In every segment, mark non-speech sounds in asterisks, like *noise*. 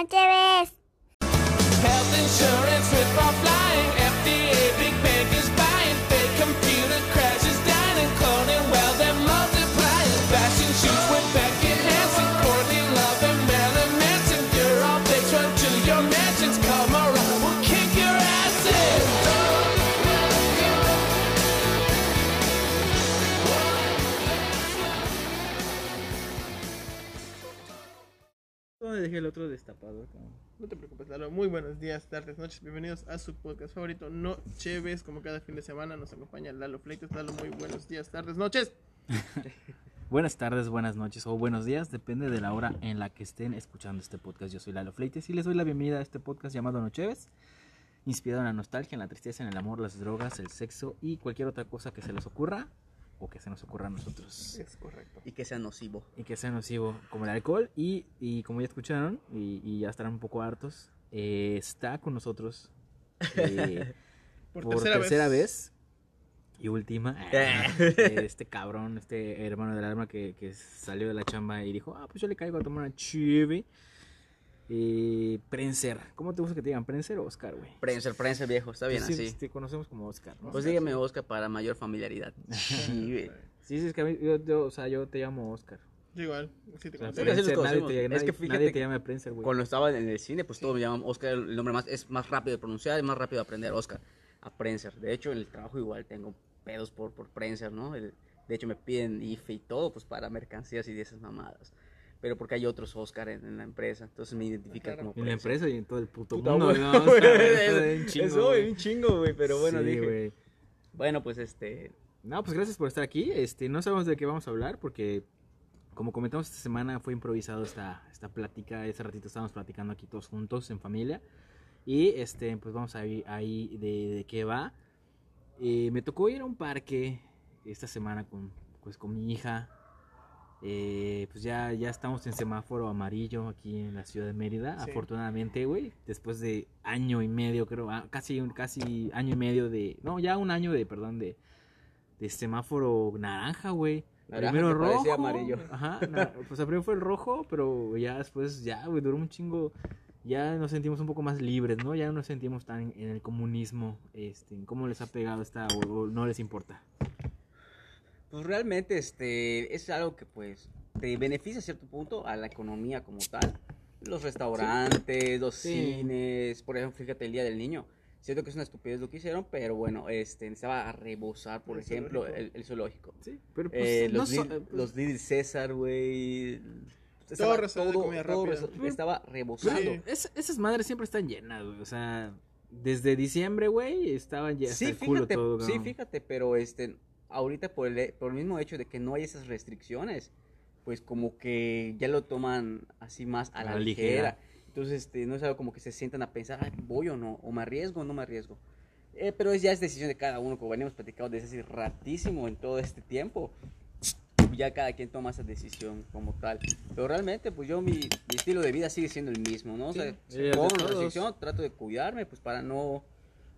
noche ves. El otro destapado? cabrón? No te preocupes, Lalo. Muy buenos días, tardes, noches. Bienvenidos a su podcast favorito, No Cheves. Como cada fin de semana nos acompaña Lalo Fleites. Lalo, muy buenos días, tardes, noches. *laughs* Buenas tardes, buenas noches o buenos días, depende de la hora en la que estén escuchando este podcast. Yo soy Lalo Fleites y les doy la bienvenida a este podcast llamado Nocheves, inspirado en la nostalgia, en la tristeza, en el amor, las drogas, el sexo y cualquier otra cosa que se les ocurra o que se nos ocurra a nosotros. Es correcto. y que sea nocivo. Y que sea nocivo como el alcohol y, y como ya escucharon y, y ya estarán un poco hartos, eh, está con nosotros eh, *laughs* Por, por, tercera, tercera, vez. vez. y última *laughs* eh, este cabrón este hermano del alma que, que salió de la chamba y dijo ah pues yo le caigo a tomar una chive eh, Prenser ¿cómo te gusta que te digan Prenser o Oscar güey? Prensa, prensa viejo, está bien sí, así. te conocemos como Oscar ¿no? Pues dígame Oscar para mayor familiaridad. *laughs* Sí, güey. sí sí es que a mí, yo, yo, o sea yo te llamo Oscar Yo igual. Sí, te sea, conozco. Prenser, Prenser, los nadie, te, Es que fíjate nadie te llama Prenser güey Cuando estaba en el cine, pues todos me llaman Oscar, el nombre más es más rápido de pronunciar, es más rápido de aprender Oscar a Prenser. De hecho, en el trabajo igual tengo pedos por por Prenser, ¿no? El- de hecho me piden IFE y todo pues para mercancías y de esas mamadas. Pero porque hay otros Oscar en, en la empresa, entonces me identifican Claro. como en la empresa y en todo el puto Puta, mundo güey. ¿no? *laughs* O sea, Eso- güey. güey, un chingo, güey, pero bueno, Sí, dije. güey. Bueno, pues este, No, pues gracias por estar aquí. Este, no sabemos de qué vamos a hablar porque, como comentamos esta semana, fue improvisado esta, esta plática. Ese ratito estábamos platicando aquí todos juntos en familia. Y este, pues vamos a ir ahí de, de qué va. Eh, me tocó ir a un parque esta semana con, pues, con mi hija. Eh, pues ya, ya estamos en semáforo amarillo aquí en la ciudad de Mérida. Sí. Afortunadamente, güey. Después de año y medio, creo. ah, Casi, casi año y medio de. No, ya un año de, perdón, de, de semáforo naranja, güey. Primero rojo. amarillo. *laughs* Ajá. na- pues primero fue el rojo, pero ya después, ya, güey, duró un chingo. Ya nos sentimos un poco más libres, ¿no? Ya no nos sentimos tan en el comunismo. Este, en ¿Cómo les ha pegado esta o, o no les importa? Pues realmente este es algo que pues te beneficia a cierto punto a la economía como tal. Los restaurantes, los Sí. cines, por ejemplo, fíjate el Día del Niño. Siento que es una estupidez lo que hicieron, pero bueno, este necesitaba a rebosar, por El ejemplo, zoológico. el, el zoológico. Sí, pero pues, Eh, no los, so- pues, los Little César, güey. Todo de comida rápida. res- estaba rebosando. Sí. Es- esas madres siempre están llenas, güey. O sea, desde diciembre, güey, estaban ya hasta Sí, culo fíjate, todo. sí, fíjate, pero este, ahorita por el, por el mismo hecho de que no hay esas restricciones, pues como que ya lo toman así más a la, ligera. Entonces, este, no es algo como que se sientan a pensar, "Ay, voy o no, o me arriesgo o no me arriesgo. Eh, pero es, ya es decisión de cada uno, como venimos platicando desde hace ratísimo en todo este tiempo. Ya cada quien toma esa decisión como tal. Pero realmente, pues yo, mi, mi estilo de vida sigue siendo el mismo, ¿no? O sea, Sí, con todos. restricción, trato de cuidarme, pues para no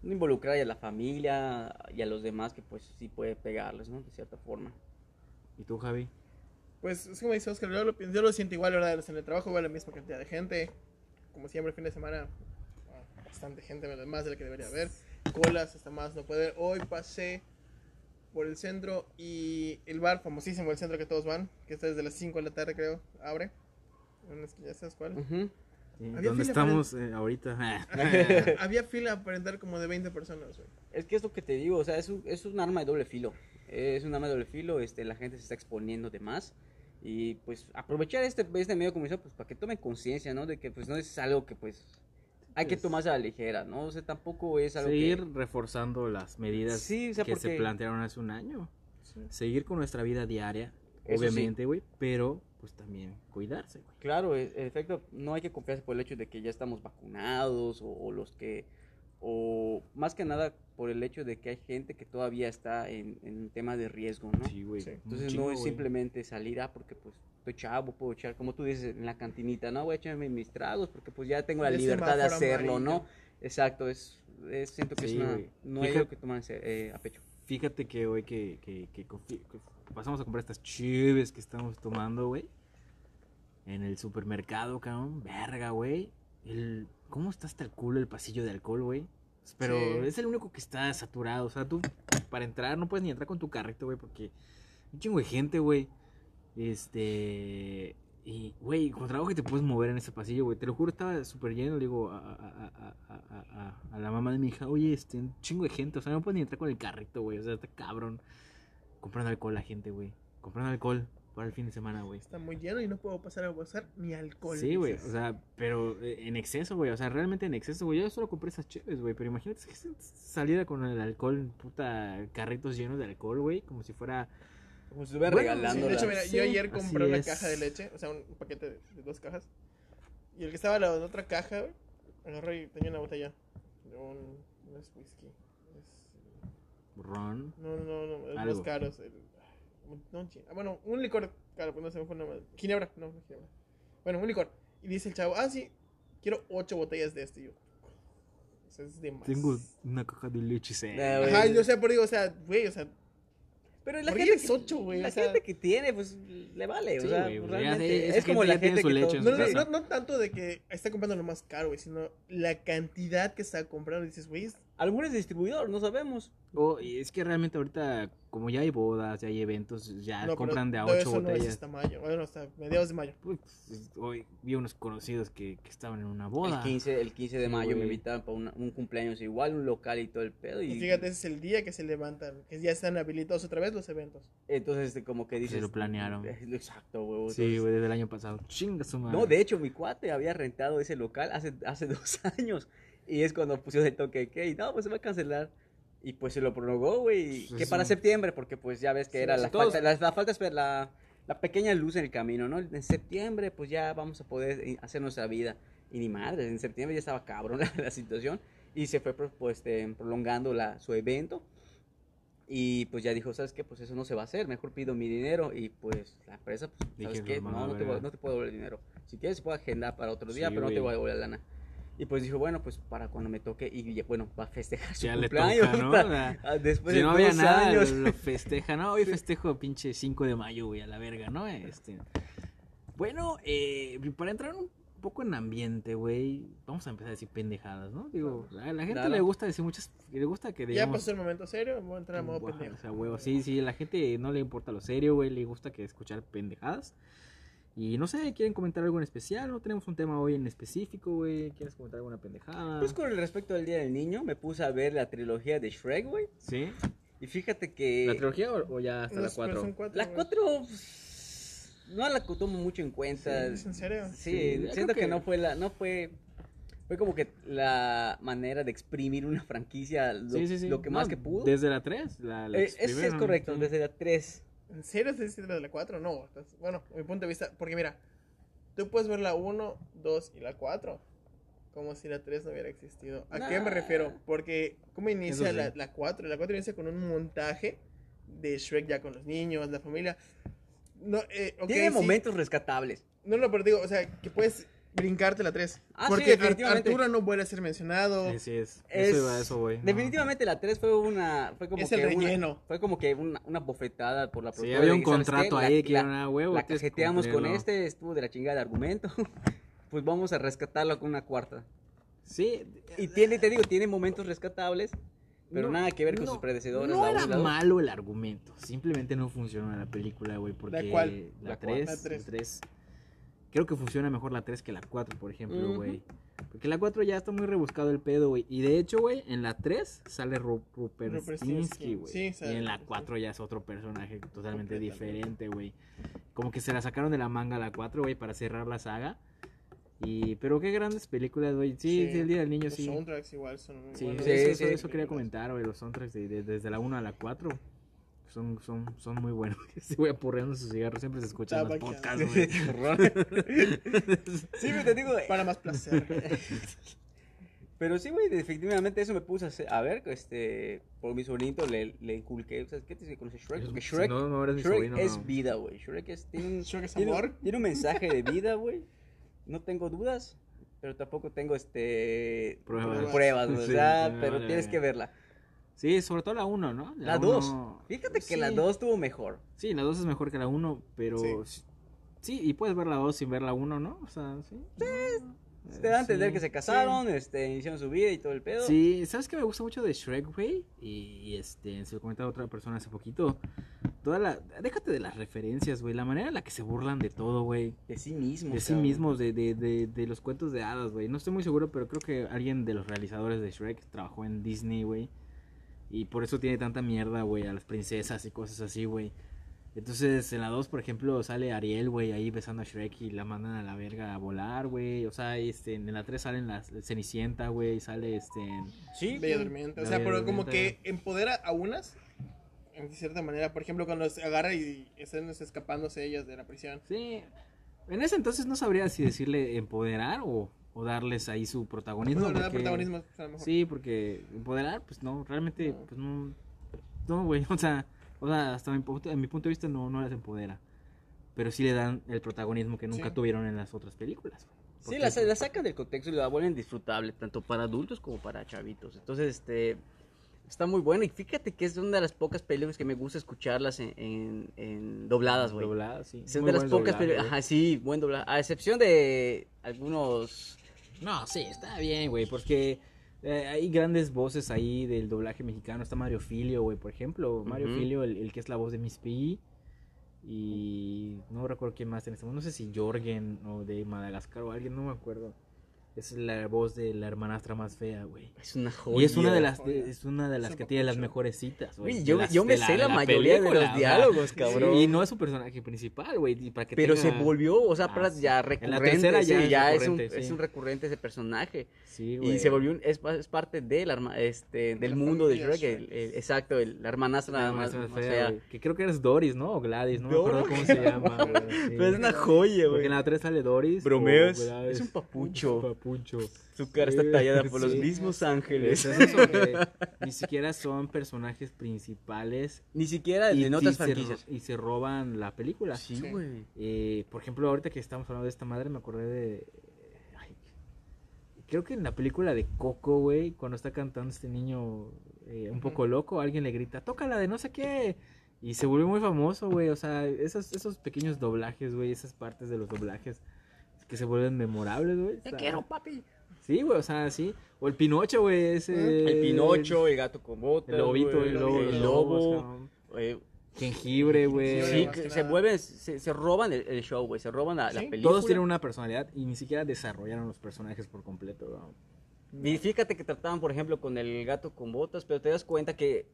involucrar a la familia y a los demás que pues sí puede pegarles, ¿no? De cierta forma. ¿Y tú, Javi? Pues es como dice Oscar, yo lo, pienso- yo lo siento igual, ¿verdad? En el trabajo igual la misma cantidad de gente. Como siempre, fin de semana, bastante gente, más de la que debería haber. Colas, hasta más no poder. Hoy pasé por el centro y el bar famosísimo, el centro que todos van, que está desde las 5 de la tarde, creo, abre. Esquina, ¿sabes cuál? Ujú. Sí, Había ¿Dónde fila para estamos eh, ahorita? *laughs* Había fila para entrar como de 20 personas, güey. Es que es lo que te digo, o sea, es un, es un arma de doble filo. Es un arma de doble filo, este, la gente se está exponiendo de más. Y pues aprovechar este, este medio de comunicación pues para que tomen conciencia, ¿no? De que pues no es algo que pues hay que tomarse a la ligera, ¿no? O sea, tampoco es algo Seguir que... reforzando las medidas Sí, o sea, que se porque- plantearon hace un año. Seguir con nuestra vida diaria, Eso sí. obviamente, güey, pero pues también cuidarse, güey. Claro, en efecto, no hay que confiarse por el hecho de que ya estamos vacunados o, o los que, o más que nada por el hecho de que hay gente que todavía está en, en tema de riesgo, ¿no? Sí, güey. Sí. Entonces chingo, no es güey. simplemente salir, ah, porque pues estoy chavo, puedo echar, como tú dices, en la cantinita, no, voy a echarme mis tragos porque pues ya tengo la libertad de hacerlo, ¿no? Exacto, es, es- siento que Sí, es una, güey. no hay Fíjate- algo que tomarse eh, a pecho. Fíjate que hoy que, que, que pasamos a comprar estas chives que estamos tomando, güey. En el supermercado, cabrón. Verga, güey. el, ¿cómo está hasta el culo el pasillo de alcohol, güey? Pero Sí. es el único que está saturado. O sea, tú para entrar no puedes ni entrar con tu carrito, güey, porque un chingo de gente, güey. Este. Y, güey, con trabajo que te puedes mover en ese pasillo, güey. Te lo juro, estaba súper lleno. Le digo a, a- a- a- a- a- a la mamá de mi hija, oye, este, un chingo de gente. O sea, no puedes ni entrar con el carrito, güey. O sea, está cabrón. Comprando alcohol la gente, güey. Comprando alcohol para el fin de semana, güey. Está muy lleno y no puedo pasar a usar ni alcohol. Sí, güey, o sea, pero eh, en exceso, güey, o sea, realmente en exceso, güey. Yo solo compré esas chéves, güey, pero imagínate que saliera con el alcohol, puta, carritos llenos de alcohol, güey, como si fuera... Como si estuviera Bueno, Sí, regalando. de hecho, mira, Sí, yo ayer compré una es. caja de leche, o sea, un paquete de, de dos cajas. Y el que estaba en la otra caja, güey, agarré y tenía una botella de un. Es whisky. Es, Ron. no, no, no, no, es Algo. más caros. El, no, ah, bueno, un licor caro, pues no se me fue. Ginebra, no, no es Ginebra. Bueno, un licor. Y dice el chavo, ah, sí, quiero ocho botellas de este. Y yo, o sea, es de más. Tengo una caja de leche, sí. Ah. Ajá, yo sé, pero digo, o sea, güey, o sea, Pero la ¿Por gente es ocho, güey? La O sea- gente que tiene, pues le vale. Sí, o sea, güey, pues, realmente, esa es como la tiene gente su que leche todo- en No, su no, no, no tanto de que está comprando lo más caro, güey, sino la cantidad que está comprando. Dices, güey, es- A lo mejor es distribuidor, no sabemos. Oh, y es que realmente ahorita, como ya hay bodas, ya hay eventos, ya no, compran de a ocho eso no es botellas. hasta mayo, bueno, hasta mediados de mayo. Pues, hoy vi unos conocidos que, que estaban en una boda. El 15, el 15 de Sí, mayo me invitaron para una- un cumpleaños igual, un local y todo el pedo. Y, Y fíjate, ese es el día que se levantan, que ya están habilitados otra vez los eventos. Entonces, este, como que dices. lo planearon. *laughs* Exacto, güey. Sí, entonces- güey, desde el año pasado. Chinga su madre. No, de hecho, mi cuate había rentado ese local hace, hace *laughs* dos años. Y es cuando pusieron el toque de que, y no, pues se va a cancelar. Y pues se lo prorrogó, güey. Que es para septiembre, porque pues ya ves que Sí, era sí, la, todos- falta, la, la falta la, la pequeña luz en el camino, ¿no? En septiembre, pues ya vamos a poder eh, hacer nuestra vida. Y ni madre, en septiembre ya estaba cabrón *laughs* la, la situación. Y se fue pues, pues, este, prolongando la, su evento. Y pues ya dijo, ¿sabes qué? Pues eso no se va a hacer, mejor pido mi dinero. Y pues la empresa, pues, ¿sabes Dijeron, qué? "Mamá, No, no te, voy, verga". no te puedo devolver el dinero. Si quieres, se puede agendar para otro día, Sí, pero no te voy a devolver la lana. Y pues dijo, bueno, pues para cuando me toque, y ya, bueno, va a festejar su Ya le cumpleaños. toca, ¿no? ah, Después si de no había nada, años. lo *laughs* festeja, ¿no? Hoy festejo pinche 5 de mayo, güey, a la verga, ¿no? Este... Bueno, eh, para entrar un poco en ambiente, güey, vamos a empezar a decir pendejadas, ¿no? Digo, a la gente le gusta decir muchas, le gusta que Ya pasó el momento serio, voy a entrar a modo pendejo. O sea, huevo, sí, sí, la gente no le importa lo serio, güey, le gusta que escuchar pendejadas. Y no sé, ¿quieren comentar algo en especial? No tenemos un tema hoy en específico, güey. ¿Quieres comentar alguna pendejada? Pues con el respecto al Día del Niño, me puse a ver la trilogía de Shrek, güey. ¿Sí? Y fíjate que... ¿La trilogía o, o ya hasta No, la pero 4? son cuatro, La güey. 4 no la tomo mucho en cuenta. ¿Es en serio? Sí, Sí, siento que... que- no fue la no fue fue como que la manera de exprimir una franquicia lo, Sí, sí, sí. lo que No, más que pudo. Desde la 3. La, la Eh, es exprimieron, correcto, sí. desde la 3. ¿En serio estás diciendo de la 4? No, estás- bueno, mi punto de vista, porque mira, tú puedes ver la 1, 2 y la 4 como si la 3 no hubiera existido. ¿A qué me Nah. refiero? Porque, ¿cómo inicia sí. la, la 4? La 4 inicia con un montaje de Shrek ya con los niños, la familia. No, eh, ok, Tiene sí. momentos rescatables. No, no, pero digo, o sea, que puedes brincarte la 3. Ah, sí, porque definitivamente. Arturo no vuelve a ser mencionado. Sí, sí, es. Es- Eso iba a eso, güey. no. Definitivamente la 3 fue una fue como Es que el una- relleno. fue como que una, una bofetada por la Sí, productora había de un que, ¿sabes contrato qué? ahí La- que la- era una huevo. La cajeteamos con este, estuvo de la chingada de argumento. *laughs* pues vamos a rescatarlo con una cuarta. Sí. Y tiene, te digo, tiene momentos rescatables, pero No, nada que ver con no, sus predecesores. No la era malo el argumento. Simplemente no funcionó en la película, güey. Porque? La La 3. cuál. La tres. La 3. Creo que funciona mejor la 3 que la 4, por ejemplo, güey. Porque la 4 ya está muy rebuscado el pedo, güey. Y de hecho, güey, en la 3 sale Ruperstinsky, Stinsky, güey. sí, y en la Rupert 4 ya es otro personaje totalmente diferente, güey. Como que se la sacaron de la manga la 4, güey, para cerrar la saga. Y, pero qué grandes películas, güey. Sí, sí, el Día del Niño, Los sí. soundtracks igual son muy Sí, buenos. eso, eso- sí, eso quería películas. comentar, güey. Los soundtracks de, de- desde la 1 a la 4 son, son, son muy buenos. *laughs* Se voy apurreando su cigarro, siempre se escuchan los podcasts, güey. *laughs* *laughs* Sí, pero te digo, Para más placer. pero sí, güey, definitivamente eso me puse a, hacer- a ver, este, por mi sobrinito le, le inculqué, ¿sabes qué? ¿Te conoces Shrek? Porque Si Shrek, no, no eres mi Shrek sobrino, es no. vida, güey. Shrek es, tiene un, Shrek es tiene, amor. tiene un mensaje de vida, güey. No tengo dudas, pero tampoco tengo, este, Pruebas. pruebas, güey, Sí, ¿verdad? sí, pero vale, tienes vale. que verla. Sí, sobre todo la 1, ¿no? La 2. uno- Fíjate que sí. la 2 tuvo mejor. Sí, la 2 es mejor que la 1, pero... Sí. Sí. y puedes ver la 2 sin ver la 1, ¿no? O sea, sí. Te da a entender Sí, que se casaron, este, iniciaron su vida y todo el pedo. Sí, ¿sabes qué me gusta mucho de Shrek, güey? Y, y, este, se lo comentaba otra persona hace poquito. Toda la... Déjate de las referencias, güey. La manera en la que se burlan de todo, güey. De sí mismo. De sí mismos, de, de, de, de los cuentos de hadas, güey. No estoy muy seguro, pero creo que alguien de los realizadores de Shrek trabajó en Disney, güey. Y por eso tiene tanta mierda, güey, a las princesas y cosas así, güey. Entonces, en la 2, por ejemplo, sale Ariel, güey, ahí besando a Shrek y la mandan a la verga a volar, güey. O sea, este, en la 3 salen las Cenicienta, güey, sale este... Sí. Bella. Durmiente. O La sea, pero como que empodera a unas, en cierta manera. Por ejemplo, cuando se agarra y están escapándose ellas de la prisión. Sí. En ese entonces no sabría si decirle empoderar o, o darles ahí su protagonismo. No, le da porque- protagonismo a lo mejor. Sí, porque empoderar, pues no, realmente, pues no, no, güey, *laughs* o sea, o sea, hasta mi, punto- en mi punto de vista no, no las empodera, pero sí le dan el protagonismo que nunca Sí. tuvieron en las otras películas. güey. Sí, la, la sacan del contexto y la vuelven disfrutable, tanto para adultos como para chavitos. Entonces, este, está muy bueno. Y fíjate que es una de las pocas películas que me gusta escucharlas en, en, en dobladas, güey. Dobladas, sí. Es una de las pocas películas, ajá, sí, buen doblaje. A excepción de algunos... No, sí, está bien, güey, porque eh, hay grandes voces ahí del doblaje mexicano. Está Mario Filio, güey, por ejemplo. Mario. Filio, el, el que es la voz de Miss Piggy. Y no recuerdo quién más en este momento. No sé si Jorgen o de Madagascar o alguien, no me acuerdo. Es la voz de la hermanastra más fea, güey. Es una joya. Y es una de las de- es una de las Es que tiene las mejores citas, güey. Yo, yo me sé la, mayoría de los diálogos, cabrón. Y no es su personaje principal, güey. y para que Pero se volvió, o sea, Ah, ya En la recurrente. tercera ya sí, es ya es, un, recurrente, es un recurrente ese personaje. Sí, Y güey. se volvió, un- es, es parte del, este, del la mundo de Shrek. el- el- exacto, el- la hermanastra La más, fea, Que creo que eres Doris, ¿no? O Gladys, no me acuerdo No. cómo se llama. *laughs* Pero es una joya, Porque güey. en la 3 sale Doris. Gladys. es un papucho. Un papucho. Su cara Sí, está tallada por los mismos ángeles. Es eso que *laughs* ni siquiera son personajes principales. Ni siquiera Y, en otras y se, franquicias. ro- y se roban la película. Sí, güey. Eh, por ejemplo, ahorita que estamos hablando de esta madre, me acordé de. ay, creo que en la película de Coco, güey, cuando está cantando este niño eh, un poco loco, alguien le grita, tócala de no sé qué. Y se vuelve muy famoso, güey. O sea, esos, esos pequeños doblajes, güey, esas partes de los doblajes que se vuelven memorables, güey. está- papi. Sí, güey, o sea, sí. O el Pinocho, güey, ese. El Pinocho, el gato con botas. El lobito, güey, el lobo, el lobo. eh, Jengibre, güey. Sí, que se vuelven, se, se roban el, el show, güey. Se roban la, la Sí. película. Todos tienen una personalidad y ni siquiera desarrollaron los personajes por completo, güey. Y fíjate que trataban, por ejemplo, con el gato con botas, pero te das cuenta que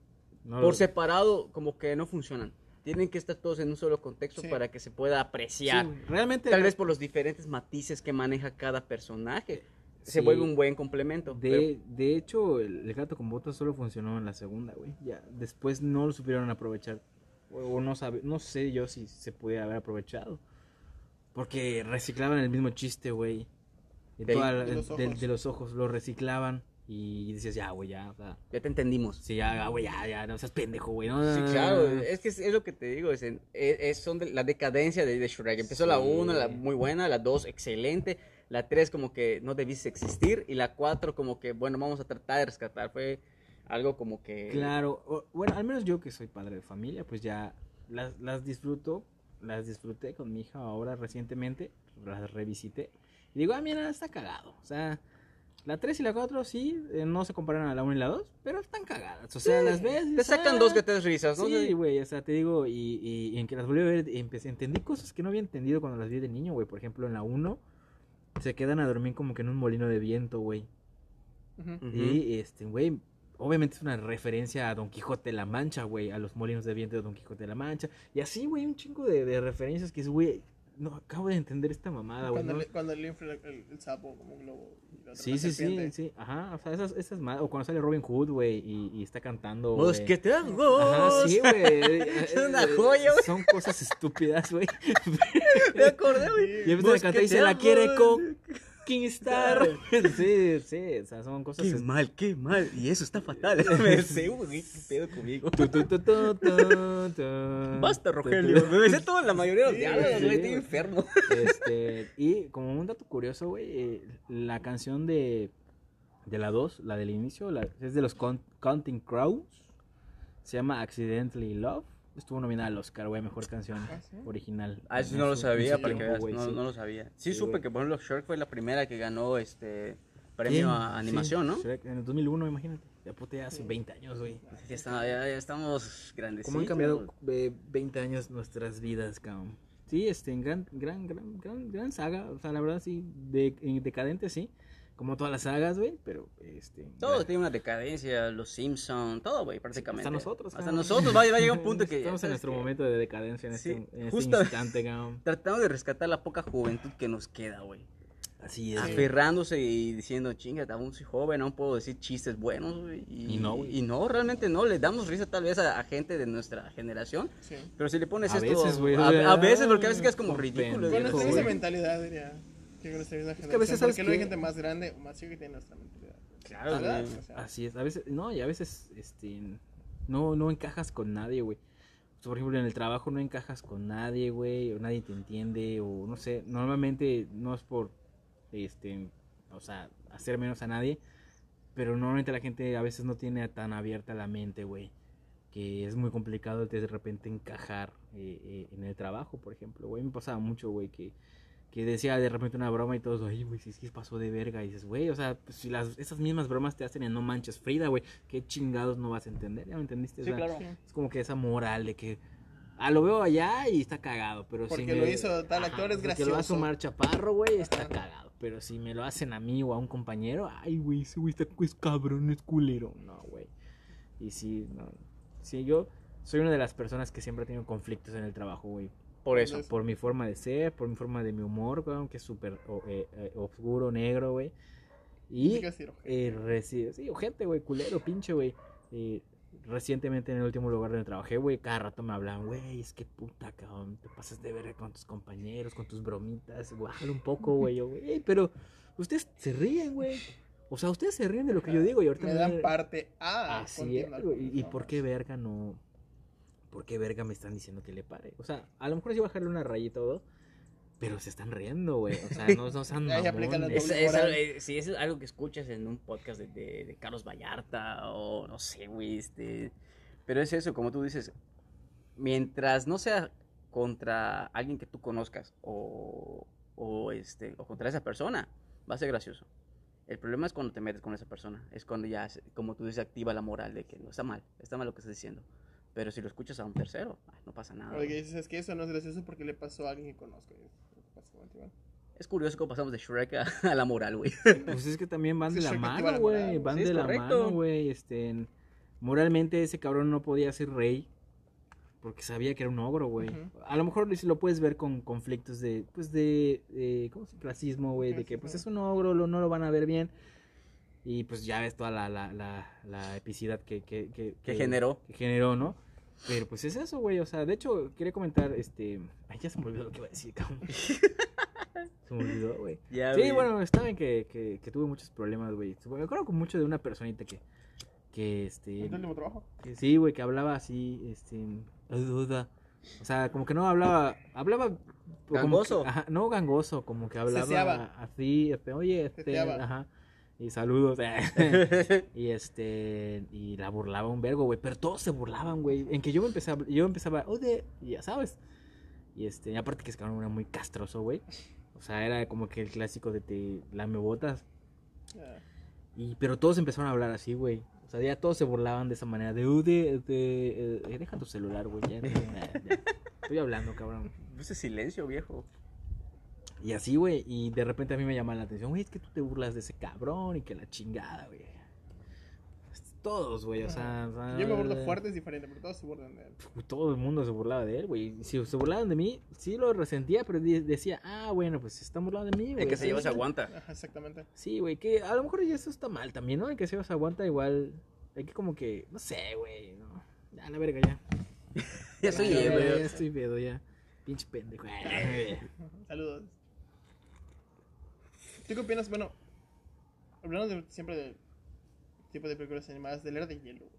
No por lo- separado como que no funcionan. Tienen que estar todos en un solo contexto Sí. para que se pueda apreciar. Sí, realmente. Tal vez por los diferentes matices que maneja cada personaje. Se Sí. vuelve un buen complemento. De, de hecho, el, el gato con botas solo funcionó en la segunda, güey. Ya, después no lo supieron aprovechar. O, o no sabe, no sé yo si se pudiera haber aprovechado. Porque reciclaban el mismo chiste, güey. De los ojos, lo reciclaban. Y decías, ya, güey, ya, o sea, ya te entendimos. sí, ya, güey, ya, ya, no seas pendejo, güey. No, Sí, claro, es que es, es lo que te digo, es, en- es- son de- la decadencia de, de Shrek. Empezó la Sí. 1, la muy buena, la 2 excelente, la 3 como que no debiste existir y la 4 como que, bueno, vamos a tratar de rescatar. Fue algo como que... Claro, o- bueno, al menos yo que soy padre de familia, pues ya las, las disfruto, las disfruté con mi hija ahora recientemente, las revisité. Y digo, ah, mira, está cagado. O sea, la 3 y la 4 sí, eh, no se comparan a la 1 y la 2, pero están cagadas. O sea, las ves. Te sacan "Ah". dos que tres risas, ¿no? Sí, güey, o sea, te digo, y, y- y en que las volví a ver, empecé, entendí cosas que no había entendido cuando las vi de niño, güey. Por ejemplo, en la 1 se quedan a dormir como que en un molino de viento, güey. Y este, güey, obviamente es una referencia a Don Quijote de la Mancha, güey, a los molinos de viento de Don Quijote de la Mancha. Y así, güey, un chingo de, de referencias que es, güey, no acabo de entender esta mamada, güey. Cuando, ¿no? le, cuando le infla el, el sapo como un globo. y la otra Sí, sí, sí, sí, ajá, o sea, esas, esas o cuando sale Robin Hood, güey, y, y está cantando, Los que te hago. Ajá, sí, güey. *laughs* Es una joya, güey. Son cosas estúpidas, güey. *laughs* Me acordé, güey. Y empiezan a cantar y se la quiere con Kingstar. *laughs* Sí, sí, o sea, son cosas Qué mal, qué mal. Y eso está fatal. *laughs* Me sé, güey, qué pedo conmigo. Tu, tu, tu, tu, tu, tu. Basta, Tu, tu. Rogelio. Me sé todo la mayoría de los diálogos, sí, güey. Estoy enfermo. Este, y como un dato curioso, güey, la canción de, de la 2, la del inicio, la- es de los Con- Counting Crows. Se llama Accidentally Love. Estuvo nominada al Oscar, güey, mejor canción Ah, ¿sí? original. Ah, eso no lo sabía, para que veas, no, sí. no lo sabía. Sí, Sí, supe que, por ejemplo, Shrek fue la primera que ganó este premio ¿Quién? a animación, Sí, ¿no? Shrek, en el 2001, imagínate. Ya puta, ya hace 20 años, güey. Ya, está- ya- ya estamos grandes. ¿Cómo han cambiado eh, 20 años nuestras vidas, cabrón? Sí, este, en gran, gran, gran, gran, gran saga. O sea, la verdad, sí, de, en decadente, sí. Como todas las sagas, güey, pero, este... Todo tiene una decadencia, los Simpsons, todo, güey, prácticamente. Hasta nosotros, Hasta cabrón. nosotros va, va a llegar un punto *laughs* que... Estamos en ¿sabes nuestro qué? momento de decadencia en Sí, este, en este justo- instante, cabrón. *laughs* Tratamos de rescatar la poca juventud que nos queda, güey. Así es. Aferrándose y diciendo, chinga, aún soy joven, aún puedo decir chistes buenos, güey. Y no, güey. Y no, realmente no. Le damos risa tal vez a, a gente de nuestra generación. Sí. Pero si le pones A esto... veces, güey, A, a veces, porque a veces quedas como ridículo. pendejo, Con viejo, nuestra güey. Que con nuestra misma generación. que a veces, ¿sabes porque luego hay gente más grande o más chica que tiene nuestra mentalidad. Claro, ¿Verdad? güey. O sea, Así es, a veces, no, y a veces, este, no, no encajas con nadie, güey. Por ejemplo, en el trabajo no encajas con nadie, güey, o nadie te entiende, o no sé, normalmente no es por, este, o sea, hacer menos a nadie, pero normalmente la gente a veces no tiene tan abierta la mente, güey, que es muy complicado de repente encajar eh, eh, en el trabajo, por ejemplo, güey, me pasaba mucho, güey, que, que decía de repente una broma y todos, ay, güey, sí, sí, pasó de verga, y dices, güey, o sea, pues, si las, esas mismas bromas te hacen en No Manches Frida, güey, qué chingados no vas a entender, ¿ya me entendiste? O Sí, sea, claro. sí. es como que esa moral de que, ah, lo veo allá y está cagado, pero si Porque me- lo hizo tal actor, es porque lo hace gracioso. Omar Chaparro, güey, está Ajá. cagado, pero si me lo hacen a mí o a un compañero, ay, güey, ese güey está es cabrón, es culero, no, güey, y sí, no, sí, yo soy una de las personas que siempre ha tenido conflictos en el trabajo, güey, Por eso. por mi forma de ser, por mi forma de mi humor, güey, que es súper o- eh, eh, oscuro, negro, güey. Y eh, reci- sí, ojete, güey, culero, pinche, güey. Eh, recientemente en el último lugar donde trabajé, güey, cada rato me hablaban, güey, es que puta, cabrón, te pasas de ver con tus compañeros, con tus bromitas, bájale un poco, güey, yo, güey, "Ey, pero ustedes se ríen, güey. O sea, ustedes se ríen de lo que yo digo y ahorita Me dan parte a. Así es, ¿Y, y por qué verga no? ¿Por qué verga me están diciendo que le pare? O sea, a lo mejor sí bajarle una raya y todo, pero se están riendo, güey. O sea, no, no sean. *laughs* Es, es, eh, sí, eso es algo que escuchas en un podcast de, de- de Carlos Vallarta o no sé, güey, este... Pero es eso, como tú dices, mientras no sea contra alguien que tú conozcas o, o, este, o contra esa persona, va a ser gracioso. El problema es cuando te metes con esa persona, es cuando ya, como tú dices, activa la moral de que no está mal, está mal lo que estás diciendo. Pero si lo escuchas a un tercero, ay, no pasa nada. O que güey. dices, es que eso no es gracioso porque le pasó a alguien que conozco. Y es curioso cómo pasamos de Shrek a, *laughs* a la moral, güey. Pues es que también van de la mano, güey. Van Sí, de la mano, güey. Este, moralmente ese cabrón no podía ser rey. Porque sabía que era un ogro, güey. A lo mejor si lo puedes ver con conflictos de, pues de, de ¿cómo se llama? Clasismo, güey. De que pues es un ogro, lo- no lo van a ver bien. Y pues ya ves toda la, la, la, la epicidad que, que, que, Que generó. que generó, ¿no? Pero pues es eso, güey. O sea, de hecho, quería comentar, este... Ay, ya se me olvidó lo que iba a decir, cabrón. *laughs* se me olvidó, güey. Ya, Sí, bueno, está bien que, que, que tuve muchos problemas, güey. Me acuerdo con mucho de una personita que, que este... ¿En tu último trabajo? que sí, güey, que hablaba así, este... duda. O sea, como que no hablaba... Hablaba... como Gangoso. que- ajá, no gangoso, como que hablaba Ceseaba. así, este, oye, este... Ceseaba. Ajá. Y saludos. *laughs* y este... Y la burlaba un vergo, güey. Pero todos se burlaban, güey. En que yo me empezaba... Yo empezaba... Oye, ya sabes. Y este... y aparte que ese cabrón era muy castroso, güey. O sea, era como que el clásico de te lame botas. Ah, Y, pero todos empezaron a hablar así, güey. O sea, ya todos se burlaban de esa manera. De, "Uh, de, de, eh, deja tu celular, güey. Ya, ya, ya. *laughs* Estoy hablando, cabrón. Puse silencio, viejo. Y así, güey. Y de repente a mí me llama la atención, güey, es que tú te burlas de ese cabrón y que la chingada, güey. Todos, güey, o sea, o sea, Yo me burlo fuerte, es diferente, pero todos se burlan de él. Todo el mundo se burlaba de él, güey. Si se burlaban de mí, sí lo resentía, pero decía, ah, bueno, pues se están burlando de mí, güey. El que se lleva se aguanta. Ajá, exactamente. Sí, güey, que a lo mejor ya eso está mal también, ¿no? El que se os aguanta igual. Hay que como que, no sé, güey. No. Ya, la verga, ya. *laughs* Ya ya, ebrio. ya estoy pedo, ya. Pinche pendejo. *laughs* Saludos. ¿Tú qué opinas? Bueno, hablando de, siempre del tipo de películas animadas del era de hielo. güey.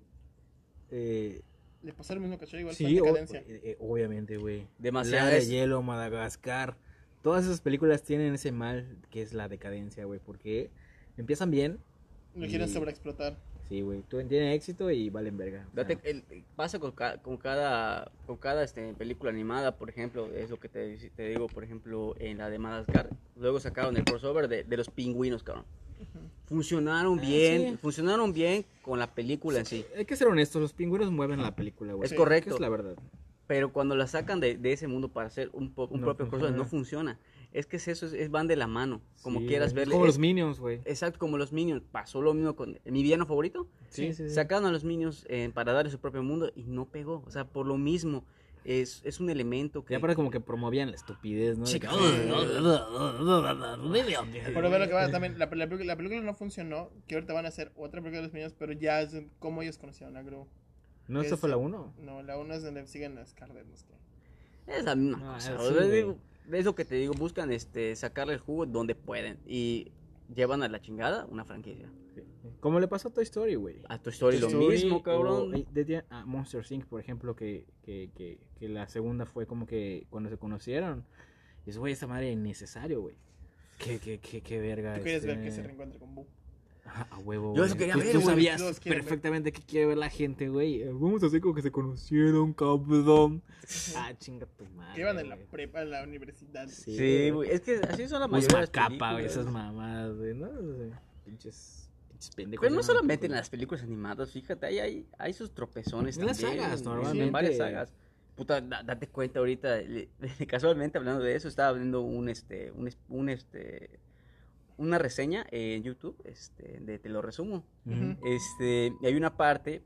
eh, Le pasó lo mismo Shrek, igual sí, o- decadencia. eh, eh, obviamente, güey. Demasiadas- La de hielo, Madagascar. Todas esas películas tienen ese mal que es la decadencia, güey. Porque empiezan bien. Lo quieren sobreexplotar. Sí, güey. Tú tiene éxito y valen verga. O sea, Date- el- pasa con, ca- con cada, con cada este, película animada, por ejemplo, es lo que te, te digo, por ejemplo, en la de Madagascar, luego sacaron el crossover de, de los pingüinos, cabrón. Funcionaron Ah, bien, sí. funcionaron bien con la película en sí. Hay que ser honestos, los pingüinos mueven la película, güey. Es Sí, correcto. Es la verdad. Pero cuando la sacan de, de ese mundo para hacer un, po- un No propio crossover, no funciona. Es que es eso, es, van de la mano, como Sí, quieras verle. Como Es- los Minions, güey. Exacto, como los Minions. Pasó lo mismo con mi villano favorito. Sí, sí, sí. Sacaron a los Minions eh, para darle su propio mundo y no pegó. O sea, por lo mismo, es, es un elemento que... Ya para como que promovían la estupidez, ¿no? Cabrón. Pero lo que va también, la, la película, la película no funcionó, que ahorita van a hacer otra película de los niños, pero ya es como ellos conocieron a Gru. ¿No, esta Es- fue la 1? No, la una es donde siguen las Scarlet, no sé qué. Es la misma Ah, cosa. sí, o es lo que te digo, buscan este, sacarle el jugo donde pueden. Y llevan a la chingada una franquicia. Como le pasó a Toy Story, güey. A Toy lo Story mismo, o- cabrón. eh, de- a Monster Inc., por ejemplo, que, que, que, que la segunda fue como que cuando se conocieron. Y es, güey, esta madre innecesario, güey. Qué, qué, qué, qué verga. Tú quieres ver este- que se reencuentre con Boo. Ajá, A huevo. Yo eso quería ver, Tú sabías perfectamente que quiere ver la gente, güey. Eh, Vamos a hacer como que se conocieron, cabrón. Ah, chinga tu madre. Que iban en la prepa, en la universidad. Sí, Sí, güey. Es que así son la mayoría las macapa, güey, esas mamadas, güey, ¿no? Pinches, pinches pendejos. Pero no solamente en las películas animadas, fíjate, hay, hay, hay sus tropezones En las también. sagas, sí, normalmente. En varias sagas. Puta, da- date cuenta ahorita, le- *laughs* casualmente hablando de eso, estaba viendo un, este, un, es- un, este, una reseña en YouTube, este, de Te lo resumo. Este, y hay una parte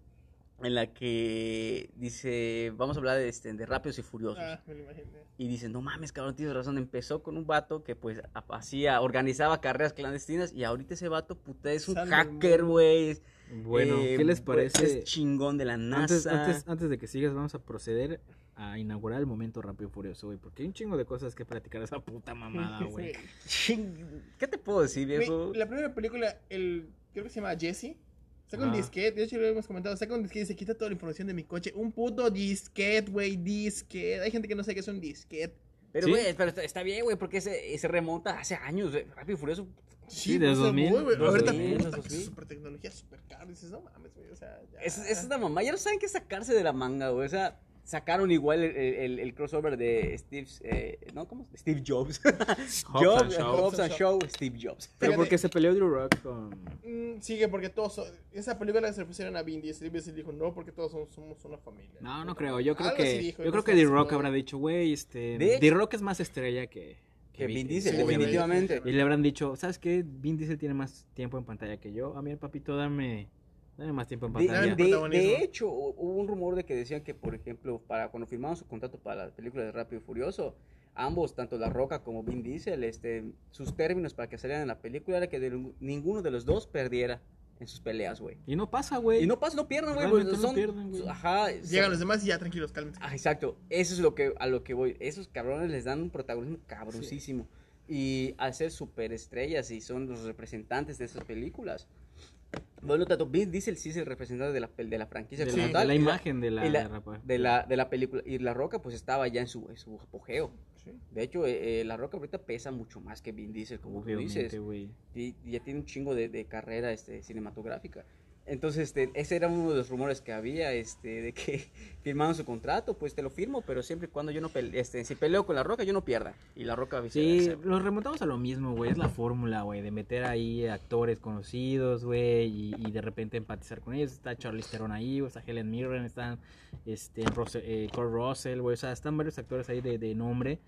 en la que dice, vamos a hablar de, este, de Rápidos y Furiosos. Ah, me lo imaginé. Y dicen, no mames, cabrón, tienes razón. Empezó con un vato que pues ha- hacía, organizaba carreras clandestinas y ahorita ese vato, puta, es un hacker, güey. Bueno, eh, ¿qué les pues, parece? Es chingón de la NASA. Antes, antes, antes de que sigas, vamos a proceder a inaugurar el momento rápido y furioso, güey. Porque hay un chingo de cosas que platicar esa puta mamada, *laughs* güey. Sí. ¿Qué te puedo decir, viejo? La primera película, el creo que se llama Jesse. Saca un Ajá. disquete, de hecho lo hemos comentado, saca un disquete y se quita toda la información de mi coche. Un puto disquete, güey, disquete. Hay gente que no sabe qué es un disquete. Pero, ¿Sí? güey, pero está, está bien, güey, porque se, se remonta hace años. eh, Rápido y Furioso. Sí, de pues, 2000, güey, güey. 2000, Ahorita, 2000, puta, que 2000. es super tecnología, super caro. Dices, no mames, güey, o sea, ya. Es, es una mamá. Ya no saben qué sacarse de la manga, güey. O sea, sacaron igual el, el- el crossover de Steve. eh, ¿No? ¿Cómo? Steve Jobs. Hobbs and *laughs* Jobs. Hobbs and Shaw, Steve Jobs. Pero porque se peleó Drew Rock con... Mm, sigue porque todos son- esa película se pusieron a Vin Diesel y Diesel dijo no porque todos somos, somos una familia No, no creo. Yo creo Algo que... dijo, yo creo que D-Rock no. habrá dicho, güey, este... D-Rock es más estrella que... Que Vin Diesel, Sí, definitivamente. Y le habrán dicho, ¿sabes qué? Vin Diesel tiene más tiempo en pantalla que yo. A mí, papito, dame... Dame más tiempo en De, pantalla. De- hecho, hu- hubo un rumor de que decían que, por ejemplo, para cuando firmaron su contrato para la película de Rápido y Furioso, ambos, tanto La Roca como Vin Diesel, este, sus términos para que salieran en la película era que de- ninguno de los dos perdiera en sus peleas, güey. Y no pasa, güey. Y no pasa, no pierdan, güey. Pues, no son- pierden, güey. Ajá. llegan los demás y ya tranquilos cálmense Ah, exacto. Eso es lo que, a lo que voy. Esos cabrones les dan un protagonismo cabroncísimo. Y al ser superestrellas y son los representantes de esas películas. Bueno, tanto Vin Diesel sí es el representante de la, de la franquicia de, como la, tal. de la imagen de la, la- de la, de la película. Y La Roca pues estaba ya en su, en su apogeo. Sí. De hecho, eh, eh, La Roca ahorita pesa mucho más que Vin Diesel, como tú dices. y ya tiene un chingo de, de carrera este, cinematográfica. Entonces, este, ese era uno de los rumores que había, este, de que *laughs* firmaron su contrato, pues te lo firmo, pero siempre y cuando yo no pele- este, si peleo con la roca, yo no pierda. Y la roca Sí, los remontamos a lo mismo, güey. Es la fórmula, güey, de meter ahí actores conocidos, güey, y, y de repente empatizar con ellos. Está Charlize Theron ahí, está Helen Mirren, están este, Rose- eh, Kurt Russell, güey. O sea, están varios actores ahí de, de nombre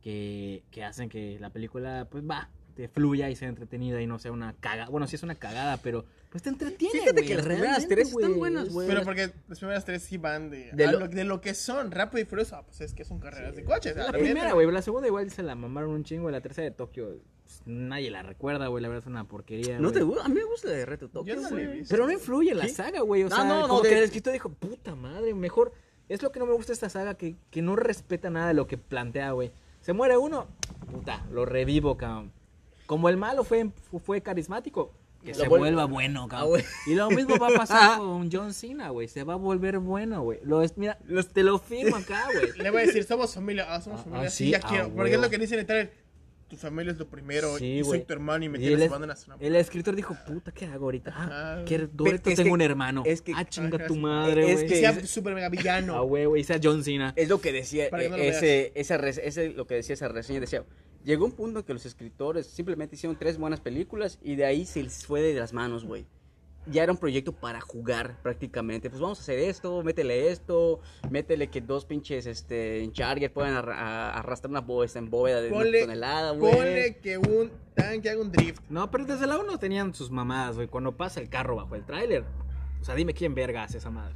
que, que hacen que la película, pues va, te fluya y sea entretenida y no sea una cagada. Bueno, sí es una cagada, pero pues te entretiene, Fíjate que las primeras tres están güey. buenas, güey. pero porque las primeras tres sí van de, De lo- lo, de lo que son rápido y furioso ah, pues es que son carreras de coches La primera, güey, la segunda igual se la mamaron un chingo, la tercera de Tokio, pues, nadie la recuerda, güey, la verdad es una porquería. ¿No te gusta? A mí me gusta la de Reto Tokio, Yo no la he güey. visto. Pero no influye en la ¿Sí? saga, güey. O sea, no, no, como de- que el escritor dijo, puta madre, mejor. Es lo que no me gusta de esta saga, que, que no respeta nada de lo que plantea, güey. Se muere uno, puta, lo revivo, cabrón. Como el malo fue, fue carismático, que Lo se vuelve- vuelva bueno, Ah, cabrón. güey. y lo mismo va a pasar *laughs* con John Cena, güey. Se va a volver bueno, güey. Lo es, mira, los, te lo firmo acá, güey. le voy a decir somos familia ah somos Ah, familia ah, sí, sí, ya ah, quiero porque es lo que dicen en el trailer tu familia es lo primero Sí, y soy güey. tu hermano y me Y tienes banda nacional. El escritor dijo, puta, ¿qué hago ahorita? Ah, que Doreto tengo que- un hermano. es que- ah, chinga Ajá, tu madre, Es güey. que sea súper mega villano. Ah, güey, güey, sea John Cena. Es lo que decía, Para que no lo eh, veas. ese, esa ese, lo que decía esa reseña, decía, llegó un punto en que los escritores simplemente hicieron tres buenas películas y de ahí se les fue de las manos, güey. Ya era un proyecto para jugar prácticamente. Pues vamos a hacer esto, métele esto, métele que dos pinches este, en Charger puedan arra- arrastrar una esta en bóveda de Ponle- una tonelada, güey. Ponle que un tanque haga un drift. No, pero desde la 1 tenían sus mamadas, güey. Cuando pasa el carro bajo el tráiler. O sea, dime quién verga hace esa madre.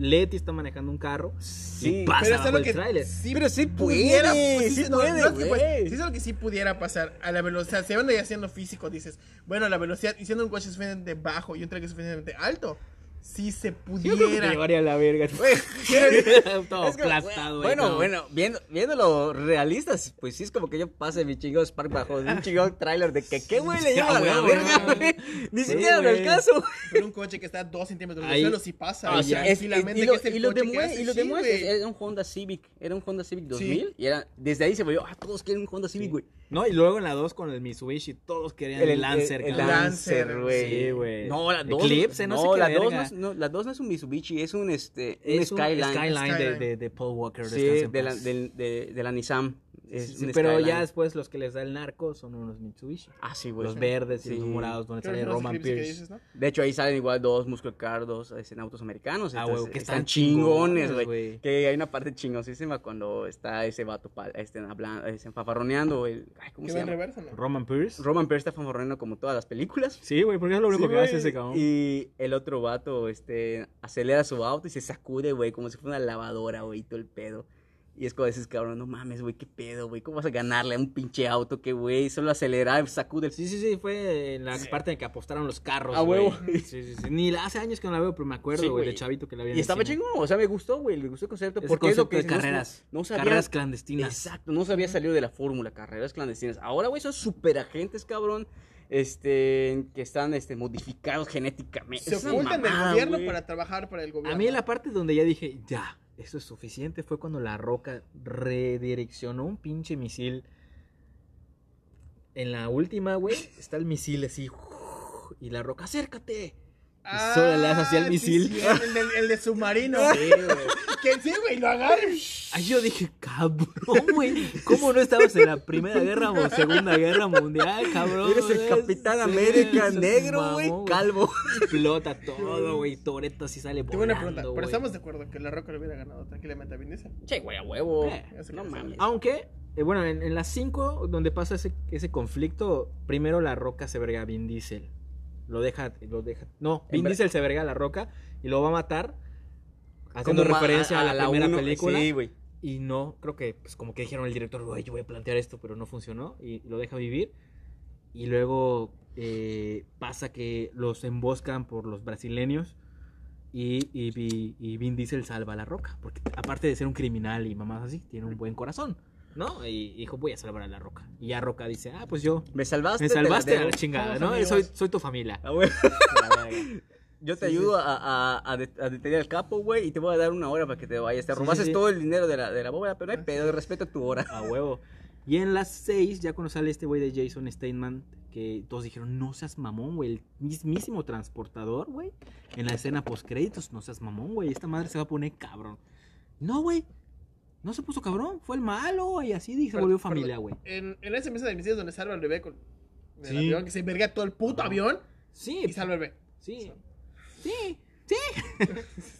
Leti está manejando un carro Sí, y pasa Pero bajo lo el que tráiler. sí Pero sí pudiera, pues, sí no, puede, no es pues, sí lo que sí pudiera pasar a la velocidad. Si van ya haciendo físico, dices, bueno, la velocidad, y siendo un coche suficientemente bajo y un es suficientemente alto, sí se Yo creo que te pudiera. llevaría a la verga. *laughs* *laughs* Todo Es que, aplastado, güey, bueno, no. bueno, viendo, viéndolo realistas, pues sí es como que yo pase mi chingón Spark bajo un chingón trailer de que qué güey le *laughs* lleva a la Ah, verga, güey. Ni Sí, siquiera güey. del caso. Pero un coche que está a dos centímetros del suelo sí pasa. Ah, ya. Es- y lo, el y lo coche que demue- hace, y lo sí, demuestra, güey. era un Honda Civic, era un Honda Civic 2000 y era, desde ahí se volvió, ah, todos quieren un Honda Civic, güey. No, y luego en la 2 con el Mitsubishi, todos querían el, Lancer. el, cabrón. Lancer, güey. Sí, güey. No, la 2. Eclipse, no sé no, qué la 2 verga. no, es, no, la 2 no es un Mitsubishi, es un, este, un Es un Skyline. Skyline, de, Skyline. de, de Paul Walker. Sí, de la, de, de la Nissan. Es Sí, pero Skyline. ya después los que les da el narco son unos Mitsubishi. Ah, sí, güey. Los verdes y Sí. los morados, donde sale Roman Pierce. dices, ¿no? De hecho, ahí salen igual dos Muscle Car, dos este, en autos americanos. Ah, güey, que están están chingones, güey. güey. Que hay una parte chingosísima cuando está ese vato este, hablando, este, fanfarroneando. El, ay, ¿Cómo Que se llama? reversa, ¿no? Roman Pierce. Roman Pierce está fanfarroneando como todas las películas. Sí, güey, porque es lo único Sí, que güey. hace ese cabrón. Y el otro vato, este, acelera su auto y se sacude, güey, como si fuera una lavadora, güey, todo el pedo. Y es como dices, cabrón, no mames, güey, qué pedo, güey, ¿cómo vas a ganarle a un pinche auto que, güey, solo acelerar, sacude Sí, sí, sí, fue en la parte en que apostaron los carros. A güey. huevo. Sí, sí, sí. Ni la- hace años que no la veo, pero me acuerdo, Sí, güey, de chavito que la vi en Y estaba chingón, o sea, me gustó, güey, me gustó el concepto. Porque es lo concepto que de no- carreras. No, sabía, carreras clandestinas. Exacto, no se había salido de la fórmula, carreras clandestinas. Ahora, güey, son super agentes, cabrón, este, que están, este, modificados genéticamente. Se ocultan del gobierno para trabajar para el gobierno. A mí la parte donde ya dije, ya, eso es suficiente, fue cuando la roca redireccionó un pinche misil. En la última, güey, *laughs* está el misil así. Y la roca, acércate. Ah, solo le haces así al sí, misil. sí, el, el de submarino. *laughs* Sí, güey. *laughs* que sí, güey, lo agarra. Ay, yo dije, cabrón, güey. ¿Cómo no estabas en la Primera Guerra o Segunda Guerra Mundial, cabrón? Eres el Capitán Sí, América negro, güey, calvo. Explota todo, güey. Toreto así sale Tengo una volando, pregunta, pero estamos de acuerdo que la Roca le hubiera ganado tranquilamente a Vin Diesel. Che, güey, a huevo. Eh, eso no mames. Aunque, eh, bueno, en, en las 5, donde pasa ese, ese conflicto, primero la roca se verga a Vin Diesel. Lo deja, lo deja. No, Vin Diesel se verga a la roca y lo va a matar. Haciendo Como referencia a, la, primera uno- película. Sí, güey. Y no, creo que, pues como que dijeron el director, güey, yo voy a plantear esto, pero no funcionó. Y lo deja vivir. Y luego eh, pasa que los emboscan por los brasileños. Y, y, y- y Vin Diesel salva a la roca. Porque aparte de ser un criminal y mamás así, tiene un buen corazón. ¿No? Y dijo, voy a salvar a la roca. Y ya Roca dice, ah, pues yo. Me salvaste. Me te la salvaste a la chingada, ¿no? Soy, soy tu familia. *laughs* A huevo. La verga. Yo te Sí, ayudo a, a, a det- a detener al capo, güey, y te voy a dar una hora para que te vayas. Te Sí, robaste sí, sí. todo el dinero de la, de la bóveda, pero no hay pedo, respeto tu hora. A huevo. Y en las 6, ya cuando sale este güey de Jason Statham, que todos dijeron, no seas mamón, güey. El mismísimo transportador, güey. En la escena post créditos, no seas mamón, güey. Esta madre se va a poner cabrón. No, güey. No se puso cabrón. Fue el malo, y así se Perdón, volvió familia, güey. En, en esa mesa de misiles donde salva al bebé con el Sí. avión, que se verga todo el puto avión Sí, y salva al bebé. sí. Sí, sí. *laughs*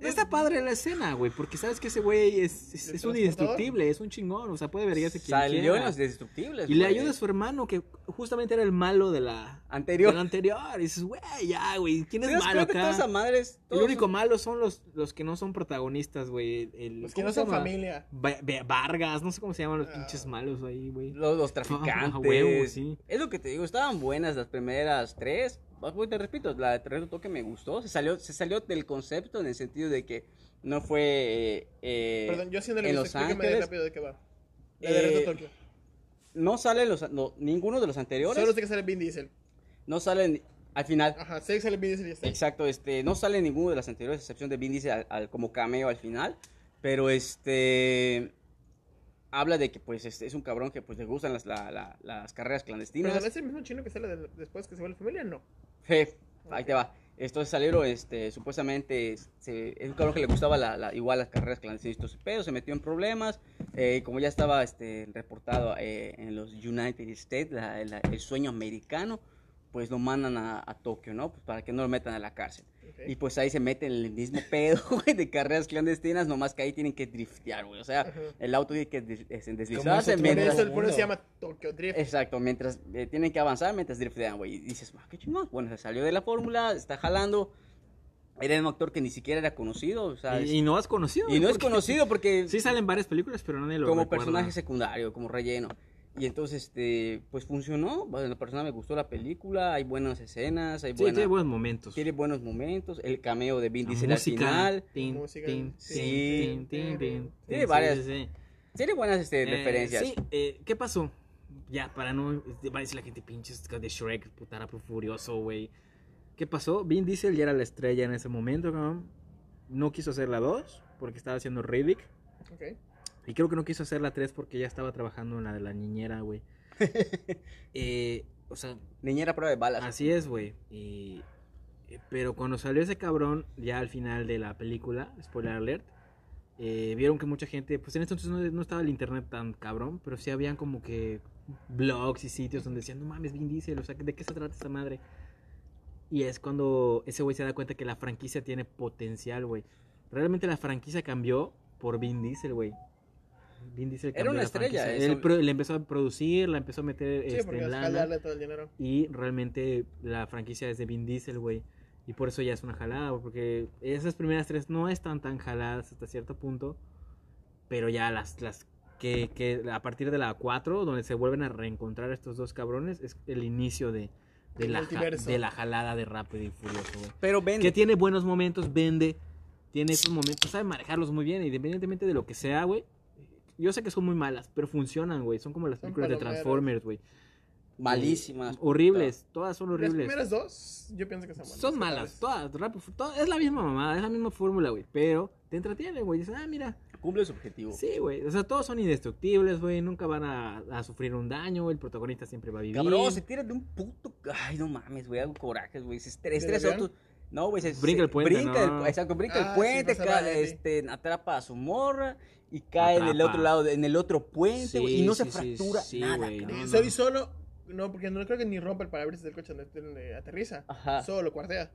Está padre la escena, güey, porque sabes que ese güey es, es, ¿El es un indestructible, es un chingón, o sea, puede vergarse quien Salió quiera. en los destructibles. Y le güey. ayuda a su hermano, que justamente era el malo de la Anterior. del anterior. Y dices, güey, ya, güey, ¿quién es ¿Te das malo acá? esa madre es- El todos único son- malo son los, los que no son protagonistas, güey. el- Los que ¿cómo no son familia. Va- Va- Vargas, no sé cómo se llaman los Ah. pinches malos ahí, güey. Los, los Ah, traficantes. huevo, sí. Es lo que te digo, estaban buenas las primeras tres. Te repito, la de Terreno Toque me gustó. Se salió, se salió del concepto en el sentido de que no fue. eh, eh, Perdón, yo haciéndole en Los Ángeles. rápido de qué va. La de Eh, Reto Tokio. No salen los, no, ninguno de los anteriores. Solo sé que sale Vin Diesel. No salen al final. Ajá, sé que sale Vin Diesel y ya está. Exacto, este, no sale ninguno de las anteriores, a excepción de Vin Diesel al- al- como cameo al final. Pero este. habla de que pues es, es un cabrón que pues le gustan las, la- la- las carreras ¿Pero clandestinas. no es el mismo chino que sale de- después que se va a la familia? No. Ahí te va. Entonces Salero, este, supuestamente, se- es un cabrón que le gustaba la, igual las carreras clandestinas, pedo, se metió en problemas, eh, como ya estaba este, reportado eh, en los United States, la- la- el sueño americano, pues lo mandan a, a Tokio, ¿no? Pues para que no lo metan a la cárcel. Y pues ahí se meten en el mismo pedo, *laughs* güey, de carreras clandestinas, nomás que ahí tienen que driftear, güey. O sea, Ajá. el auto tiene que des- des- Como deslizarse mientras... eso, por eso se llama Tokyo Drift. Exacto, mientras eh, tienen que avanzar, mientras driftean, güey. Y dices, "Ah, qué chingón. Bueno, se salió de la fórmula, está jalando. Era un actor que ni siquiera era conocido, sea, Y, es- y no has conocido. y no es conocido porque Sí salen varias películas, pero nadie lo como recuerda. personaje secundario, como relleno. Y entonces, este, pues funcionó. Bueno, la persona me gustó la película, hay buenas escenas, hay Sí, buena- tiene buenos momentos. tiene buenos momentos. El cameo de Vin Diesel al final. sí. Tiene varias sí, sí. Tiene buenas este, Eh, referencias. Sí, eh, ¿qué pasó? Ya, para no. Va a decir la gente, pinches de Shrek, puta rápido furioso, güey. ¿Qué pasó? Vin Diesel ya era la estrella en ese momento, cabrón. No quiso hacer la 2 porque estaba haciendo Riddick. Ok. Y creo que no quiso hacer la 3 porque ya estaba trabajando en la de la niñera, güey. *laughs* Eh, o sea, Niñera prueba de balas. Así es, güey. Y... eh, Pero cuando salió ese cabrón, ya al final de la película, spoiler alert, eh, vieron que mucha gente, pues en ese entonces no, no estaba el internet tan cabrón, pero sí habían como que blogs y sitios donde decían, no mames, Vin Diesel, o sea, ¿de qué se trata esta madre? Y es cuando ese güey se da cuenta que la franquicia tiene potencial, güey. Realmente la franquicia cambió por Vin Diesel, güey. Vin Diesel Era una la estrella, franquicia. eso- Él pro- le empezó a producir, la empezó a meter Sí, este, porque en lana. jalarle todo el dinero. Y realmente la franquicia es de Vin Diesel, güey. Y por eso ya es una jalada, porque esas primeras tres no están tan jaladas hasta cierto punto. Pero ya las, las que, que a partir de la 4, donde se vuelven a reencontrar estos dos cabrones, es el inicio de, de, la, ja- de la jalada de Rápido y Furioso. Pero ven, Que tiene buenos momentos, vende, tiene esos momentos, sabe manejarlos muy bien, independientemente de lo que sea, güey. Yo sé que son muy malas, pero funcionan, güey. Son como las Son películas de. Transformers, güey. malísimas. Horribles, todas son Las horribles. primeras dos, yo pienso que son buenas. Son malas, todas, es la misma mamada, es la misma fórmula, güey, pero te entretiene, güey, dices, ah, mira, Cumple su objetivo. sí, güey, o sea, todos son indestructibles, güey, nunca van a, a sufrir un daño, el protagonista siempre va a vivir. Cabrón, se tira de un puto. Ay, no mames, güey, hago corajes, güey. Se estresa, ¿Del estresa autos. No, güey, se Brinca el puente, Brinca ¿no? el, exacto, brinca Ah, el sí, puente, vale. este, atrapa a su morra y cae en el Atrapa. otro lado, en el otro puente, Sí, güey, y no sí, se fractura sí, nada, Soy solo, no, porque no creo que ni rompa el parabrisas del coche donde, aterriza. Ajá. Solo lo cuartea.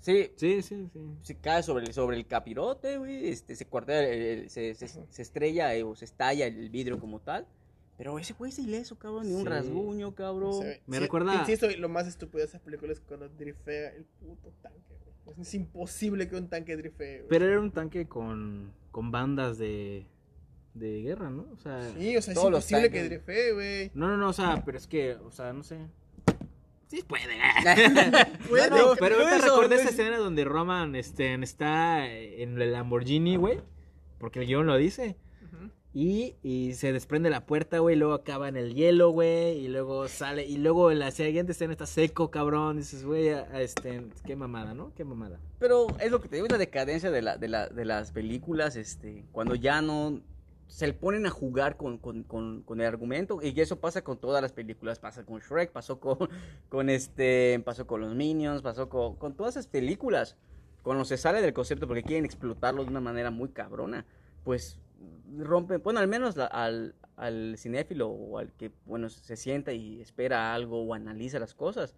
Sí, Sí, sí, sí. se cae sobre el, sobre el capirote, güey, este, se cuartea, el- el- se, se, se estrella eh, o se estalla el vidrio como tal. Pero ese güey es ileso, cabrón, ni un rasguño, cabrón. Se Me sí, recuerda- Insisto, lo más estúpido de esa película es cuando drifea el puto tanque, Es imposible que un tanque drifee, güey. Pero era un tanque con, con bandas de, de guerra, ¿no? O sea, Sí, o sea, es imposible que drifee, güey. no, no, no, o sea, pero es que, o sea, no sé. Sí puede. *laughs* Puede, No, no, pero no, ahorita eso, recordé esa es- escena donde Roman este, está en el Lamborghini, güey. Porque el guion lo dice. Y, y se desprende la puerta, güey. Luego acaba en el hielo, güey. Y luego sale. Y luego en la siguiente escena está seco, cabrón. Dices, güey, este, qué mamada, ¿no? Qué mamada. Pero es lo que te digo, es la decadencia de, la, de, la, de las películas, este, cuando ya no se ponen a jugar con, con, con, con el argumento, y eso pasa con todas las películas, pasa con Shrek, pasó con, *laughs* con este, pasó con los Minions, pasó con, con todas esas películas, cuando se sale del concepto porque quieren explotarlo de una manera muy cabrona, pues rompen, bueno, al menos la- al, al cinéfilo o al que, bueno, se sienta y espera algo o analiza las cosas,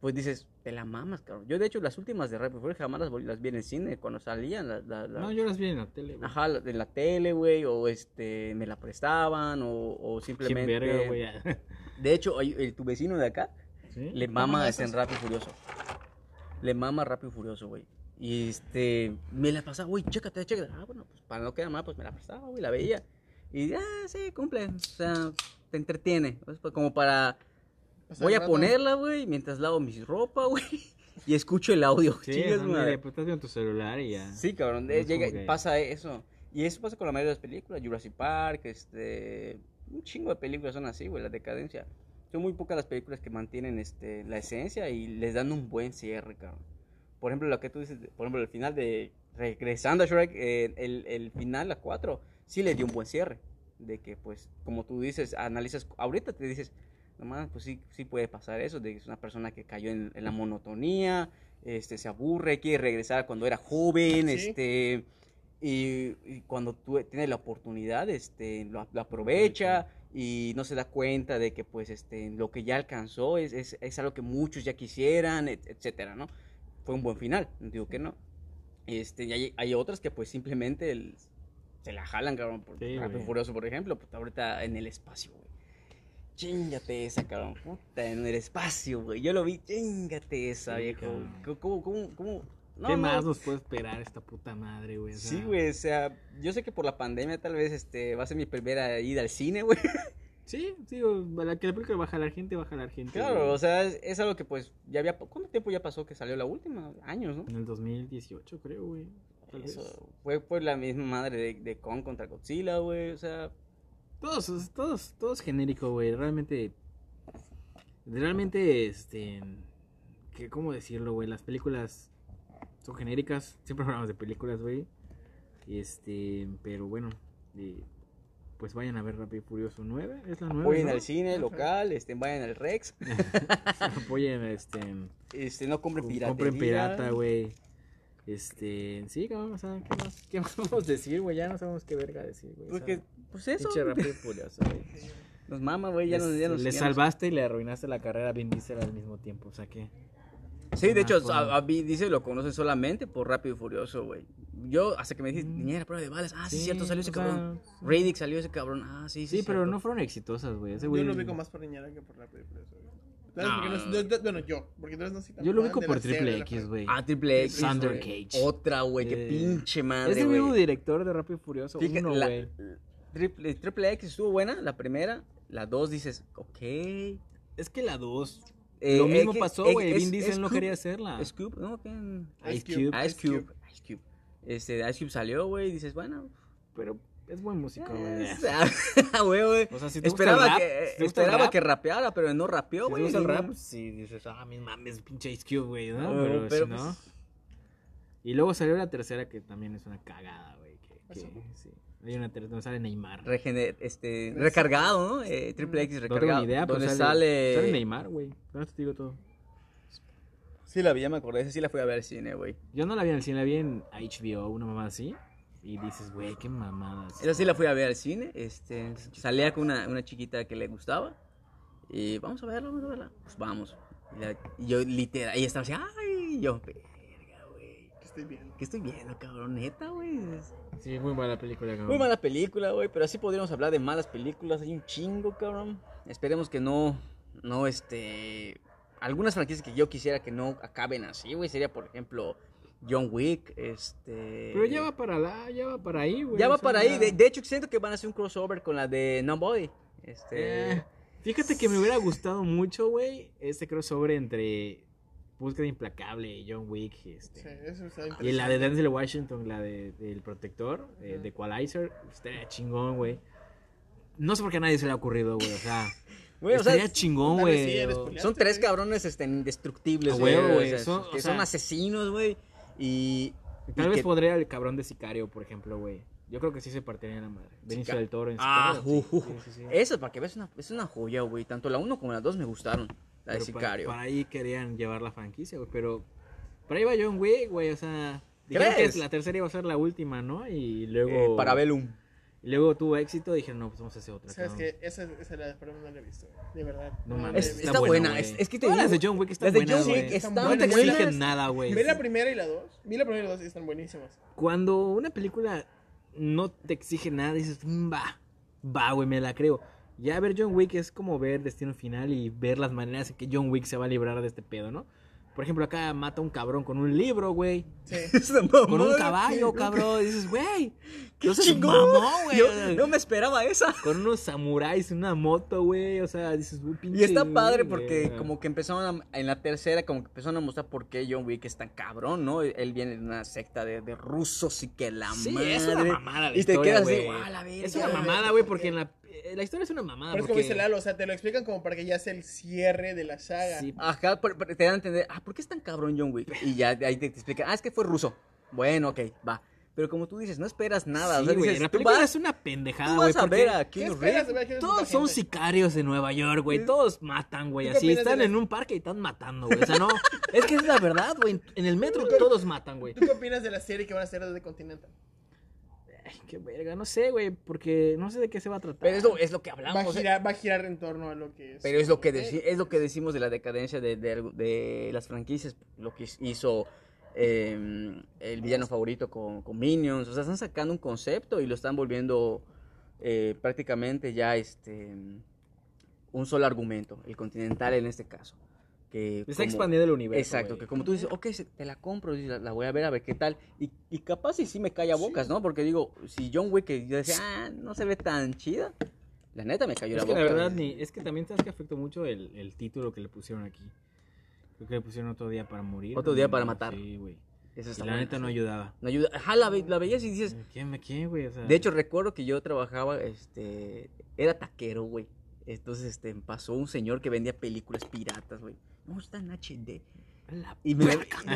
pues dices, te la mamas, cabrón. Yo, de hecho, las últimas de Furioso jamás las, las vi en el cine cuando salían. la- la- la- No, yo las vi en la tele, güey. Ajá, de la tele, güey, o este, me la prestaban, o, o simplemente... verga, güey. *laughs* de hecho, hay- el- tu vecino de acá ¿Sí? le ¿Cómo mama este en? Rápido Furioso. Le mama Rápido Furioso, güey. Y este, me la pasaba, güey, chécate, chécate. Ah, bueno, pues para no quedar mal, pues me la prestaba, güey, la veía. Y, ah, sí, cumple. O sea, te entretiene. Es pa- como para Pasar Voy a rato. ponerla, güey, mientras lavo mi ropa, güey. Y escucho el audio. Sí, Chingas, ándale, madre. pues estás viendo tu celular y ya. Sí, cabrón. No eh, es llega, como que- pasa eso. Y eso pasa con la mayoría de las películas. Jurassic Park, este... Un chingo de películas son así, güey, la decadencia. Son muy pocas las películas que mantienen este, la esencia y les dan un buen cierre, cabrón. Por ejemplo, lo que tú dices, por ejemplo, el final de... Regresando a Shrek, eh, el, el final, la 4, sí le dio un buen cierre. de que, pues, como tú dices, analizas, ahorita te dices, nomás, pues sí, sí puede pasar eso, de que es una persona que cayó en, en la monotonía, este, se aburre, quiere regresar cuando era joven, Sí. este, y, y cuando tú tienes la oportunidad, este, lo, lo aprovecha y no se da cuenta de que, pues, este, lo que ya alcanzó es, es, es algo que muchos ya quisieran, et- etcétera, ¿no? Fue un buen final, digo que no. Este, y hay, hay otras que, pues, simplemente el- se la jalan, cabrón, por Sí, Rápido. Furioso, por ejemplo, pues, ahorita en el espacio, güey. Chingate esa, cabrón. Puta, en el espacio, güey. Yo lo vi, chingate esa, Sí, viejo. cabrón. ¿Cómo, cómo, cómo? No, ¿Qué no. más nos puede esperar esta puta madre, güey? O Sí, güey, o sea, yo sé que por la pandemia tal vez este va a ser mi primera ida al cine, güey. *laughs* Sí, sí, o- la que la película va a jalar gente, va a jalar gente. Claro, o sea, es, es algo que pues ya había... ¿Cuánto tiempo ya pasó que salió la última? Años, ¿no? En el 2018, creo, güey. vez. Eso fue por la misma madre de, de Kong contra Godzilla, güey, o sea... Todos, todos, todos genérico, güey. Realmente. Realmente, este. Que, ¿Cómo decirlo, güey? Las películas son genéricas. Siempre hablamos de películas, güey. Este. Pero bueno. eh, pues vayan a ver Rápido y Furioso 9. Es la 9. Apoyen ¿no? al cine local, este, vayan al Rex, *laughs* Apoyen, este. este, no compren piratería. Compren pirata, güey. Este. Sí, cabrón, o sea, ¿qué más, ¿qué más *laughs* podemos decir, güey? Ya no sabemos qué verga decir, güey. Porque, pues eso, Pinche Rápido y Furioso, güey. nos mama, güey, ya nos, ya nos le salvaste y le arruinaste la carrera a Vin Diesel al mismo tiempo, o sea que... Sí, de hecho, a, a dice lo conocen solamente por Rápido y Furioso, güey. Yo, hasta que me dijiste, Mm. niñera, prueba de balas. Ah, sí, Sí, cierto, salió ese sea, cabrón. Radic salió ese cabrón. Ah, sí, sí. Sí, pero no fueron exitosas, güey. Ese Yo lo ubico más por Niñera que por Rápido y Furioso. güey. ¿Sabes? No. No- yo- yo- bueno, yo, porque tú no Yo lo ubico por la Triple la X, güey. Ah, Triple X. Thunder. Cage. Otra, güey, qué Eh, pinche madre, Es el mismo director de Rápido y Furioso. Fíjate, uno, la- güey. Triple, Triple X estuvo buena, la primera. La dos dices, ok. Es que la 2... Eh, lo mismo pasó, güey. Vin Diesel es no quería hacerla. Cube, ¿no? Ice. Cube. Ice Cube. Ice Cube. Este, Ice Cube salió, güey, y dices, bueno. Pero es buen músico, güey. eh, *laughs* ah, güey, güey. O sea, si te gusta Esperaba, el rap, que, si te gusta el esperaba rap, que rapeara, pero no rapeó, Si te güey. gusta el rap, pues sí, dices, ah, mis mames, pinche Ice Cube, güey, ¿no? No, pero, pero si no... pues- Y luego salió la tercera que también es una cagada, güey. Que, que, sí. Hay una tercera donde sale Neymar. regener- este, recargado, ¿no? Eh, Triple X No recargado. tengo ni idea, pero donde sale, sale... sale Neymar, güey. Con esto te digo todo. Sí, la vi, ya me acordé. Esa sí la fui a ver al cine, güey. Yo no la vi en el cine, la vi en HBO, una mamá así. Y dices, güey, qué mamadas. Esa sí la fui a ver al cine. Este, salía con una, una chiquita que le gustaba. Y vamos a verla, vamos a verla. Pues vamos. Y, la- y yo literal, ella estaba así, ay, y yo, verga, güey. Que estoy viendo. ¿Qué estoy viendo, cabrón? Neta, güey. Sí, muy mala película, cabrón. Muy mala película, güey, pero así podríamos hablar de malas películas. Hay un chingo, cabrón. Esperemos que no, no, este... Algunas franquicias que yo quisiera que no acaben así, güey, sería, por ejemplo, John Wick, este... Pero ya va para la, ya va para ahí, güey. Ya o va sea, para ahí. De, de hecho, siento que van a hacer un crossover con la de Nobody. Este... Eh, fíjate que me hubiera gustado mucho, güey, este crossover entre Búsqueda Implacable y John Wick. Este. Sí, eso está Y la de Denzel Washington, la de, del Protector, eh, Ujú. de Equalizer, estaría chingón, güey. No sé por qué a nadie se le ha ocurrido, güey, o sea... Güey, o sea, estaría chingón, güey. sí, son tres cabrones este, indestructibles, güey. o sea, son- asesinos, güey. Y... Tal y vez que- podría el cabrón de Sicario, por ejemplo, güey. Yo creo que sí se partiría la madre. Benicio del Toro en Ah, Sicario. uh, uh, sí, sí, sí. Eso, para que veas, una, es una joya, güey. Tanto la 1 como la 2 me gustaron. La de Pero Sicario. Para, ahí querían llevar la franquicia, güey. Pero para ahí va John Wick, güey. O sea, dijeron ¿Crees? que la tercera iba a ser la última, ¿no? Y luego. Eh, para Bellum. Y luego tuvo éxito. Dijeron, no, pues vamos a hacer otra. ¿Sabes qué? Esa, esa la de Spider-Man no la he visto. De verdad. No mames, está buena, es- es que te Todas las de digo, John Wick están las de buenas, John. Wick están No te buenas. exigen nada, güey. Vi la primera y la dos. Vi la primera y la dos y están buenísimas. Cuando una película no te exige nada, dices, "Mm, va, va, güey, me la creo. Ya ver John Wick es como ver Destino Final y ver las maneras en que John Wick se va a librar de este pedo, ¿no? Por ejemplo, acá mata a un cabrón con un libro, güey. Sí. *laughs* Con un caballo, cabrón. Y dices, güey. *laughs* ¡Qué chingón! mamó, *laughs* güey. Yo no me esperaba esa. Con unos samuráis una moto, güey. O sea, dices, güey, pinche. Y está padre güey, porque güey. como que empezaron a- en la tercera, como que empezaron a mostrar por qué John Wick es tan cabrón, ¿no? Él viene de una secta de, de rusos y que la Sí, madre. es una mamada la Y te quedas así. "Guau, la verga". Es una mamada, güey, porque en la, la historia es una mamada. Pero es como dice Lalo, o sea, te lo explican como para que ya sea el cierre de la saga. Sí, Ajá, te dan a entender, ah, ¿por qué es tan cabrón John Wick? Y ya ahí te, te explican, ah, es que fue ruso. Bueno, ok, va. pero como tú dices, no esperas nada. o Sí, sea, güey, dices, la tú película vas- es una pendejada, tú güey. vas a ver a ¿Qué Keanu Reeves. Todos son Gente. sicarios de Nueva York, güey. Todos matan, güey. ¿Tú qué Así están en un parque y están matando, güey. O sea, no. Es que es la verdad, güey. En el metro todos matan, güey. ¿Tú qué opinas de la serie que van a hacer desde Continental? Ay, qué verga. No sé, güey. Porque no sé de qué se va a tratar. Pero es lo, es lo que Va a, hablamos. girar, va a girar en torno a lo que es. Pero es lo que, deci- es lo que decimos de la decadencia de, de, de las franquicias, lo que hizo eh, el villano favorito con, con Minions. O sea, están sacando un concepto y lo están volviendo eh, prácticamente ya este un solo argumento, el continental en este caso. Que Está como- expandiendo el universo. Exacto, güey. que como tú dices, ok, te la compro, y la, la voy a ver a ver qué tal. Y, y capaz y sí me calla bocas, ¿no? Porque digo, si John Wick, que yo decía, ah, no se ve tan chida, la neta me cayó Es la que boca. la verdad, ni, es que también sabes que afectó mucho el, el título que le pusieron aquí. Creo que le pusieron otro día para morir. Otro ¿no? día para matar. Sí, güey. Eso Y la bueno, neta no sí. ayudaba. No ayuda. Ajá, la, ve- la veías y dices. ¿Quién me quién, güey? O sea, De hecho, recuerdo que yo trabajaba, este. Era taquero, güey. Entonces, este, pasó un señor que vendía películas piratas, güey. No, está en HD. la Y me. Y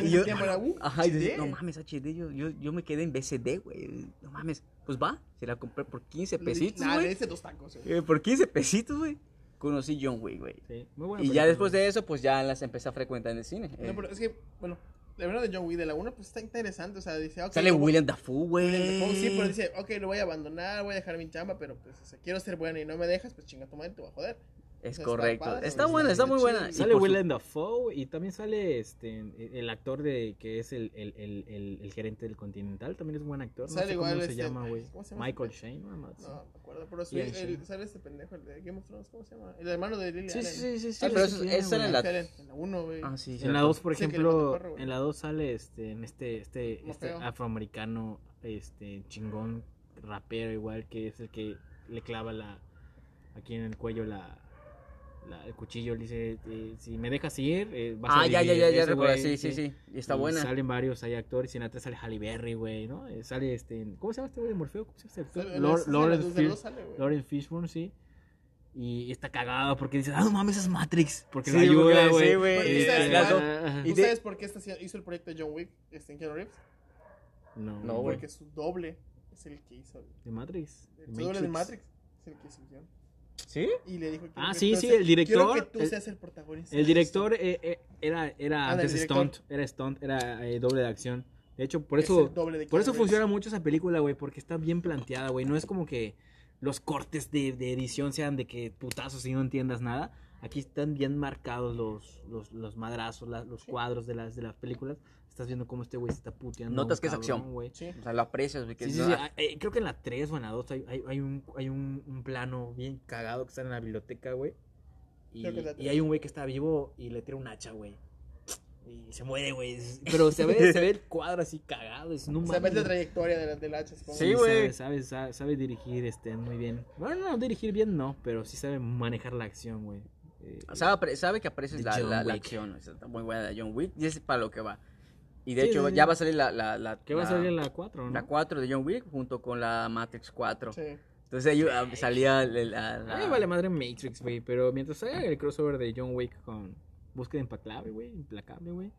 ese yo, uh, ajá, y decía, HD. no mames, HD. Yo, yo, yo me quedé en BCD, güey. No mames. Pues va, se la compré por 15 pesitos, güey. hice dos tacos. eh. Eh, por 15 pesitos, güey. Conocí John Wick, güey. Sí, muy buena Y ya después güey. de eso, pues ya las empecé a frecuentar en el cine. No, Eh, pero es que, bueno, la verdad de John Wick de la 1, pues está interesante. O sea, dice, ok. Sale voy- William Dafoe, güey. William Dafoe, Sí, pero dice, ok, lo voy a abandonar, voy a dejar mi chamba, pero pues, o sea, quiero ser bueno y no me dejas, pues chinga tu madre, te voy a joder. Es Está correcto. padre, Está güey, buena, está está muy buena. Y Sale Willem Dafoe y también sale este el actor de que es el, el, el, el, el gerente del Continental, también es un buen actor. No Sale sé igual cómo se este- llama, güey. ¿cómo se llama Michael este? Shane, nada más. No, me acuerdo, pero sí, el- sale este pendejo, el de Game of Thrones, ¿cómo se llama? El hermano de Lily Sí, Allen. sí, sí, sí, Ah, sí, pero sí, eso sale güey. en la- Allen, En la 1, güey. Ah, sí, En la cierto. 2, por ejemplo, perro, güey. en la 2 sale este en este este este afroamericano este chingón rapero igual que es el que le clava la aquí en el cuello la, la- el cuchillo le dice eh, si me dejas ir eh, vas a Ah, ya, ya, vivir". ya, ya recuerdo. Sí, sí, sí. Y está Y buena. Salen varios, hay actores, y en la sale Halle Berry, güey, ¿no? Eh, Sale este, ¿cómo se llama este güey de Morfeo? ¿Cómo se llama este actor? Lawrence. Lawrence Fishburne, sí. Y está cagado porque dice, ah, no mames, es Matrix. Porque Sí, lo ayuda, güey. sí, güey, Y- sabes ajá, cuál- ajá. y ¿Tú de- sabes por qué hizo el proyecto de John Wick, este, en Keanu Reeves? No, No, güey. Porque su doble es el que hizo. De Matrix. Su doble de Matrix es el que hizo. ¿Sí? Y le dijo, Ah, sí, sí, el director, Quiero que tú el- seas el protagonista. El director esto". eh, eh, era, era Ah, antes stunt, era stunt, era eh, doble de acción. De hecho, por Es eso, el doble de por eso funciona mucho esa película, güey, porque está bien planteada, güey. No es como que los cortes de, de edición sean de que putazos y no entiendas nada. Aquí están bien marcados los, los, los madrazos, la- los cuadros de las, de las películas. Estás viendo cómo este güey se está puteando. Notas que es acción. güey. Sí. O sea, lo aprecias, güey. que Sí, sí, no- sí. eh, creo que en la 3 o en la 2 hay, hay, hay un, hay un, un plano bien cagado que está en la biblioteca, güey. Y, hay un güey que está vivo y le tira un hacha, güey. Y se muere, güey. Pero se ve, se ve el cuadro así cagado. Es, no ves mames, la trayectoria de la, del hacha. Sí, güey. Sabe, sabe, sabe, sabe dirigir este, muy bien. Bueno, no, dirigir bien no, pero sí sabe manejar la acción, güey. Eh, Sabe, sabe que aprecias De la, la, la acción. o sea, Está muy buena de John Wick. Y es para lo que va. Y de Sí, hecho, sí, ya sí. va a salir la. la, la ¿Qué va a salir la 4, no? la 4 de John Wick junto con la Matrix 4. Sí. Entonces ahí ah, salía la, vale madre Matrix, güey. Pero mientras haga el crossover de John Wick con Búsqueda Implacable, güey. Implacable, güey.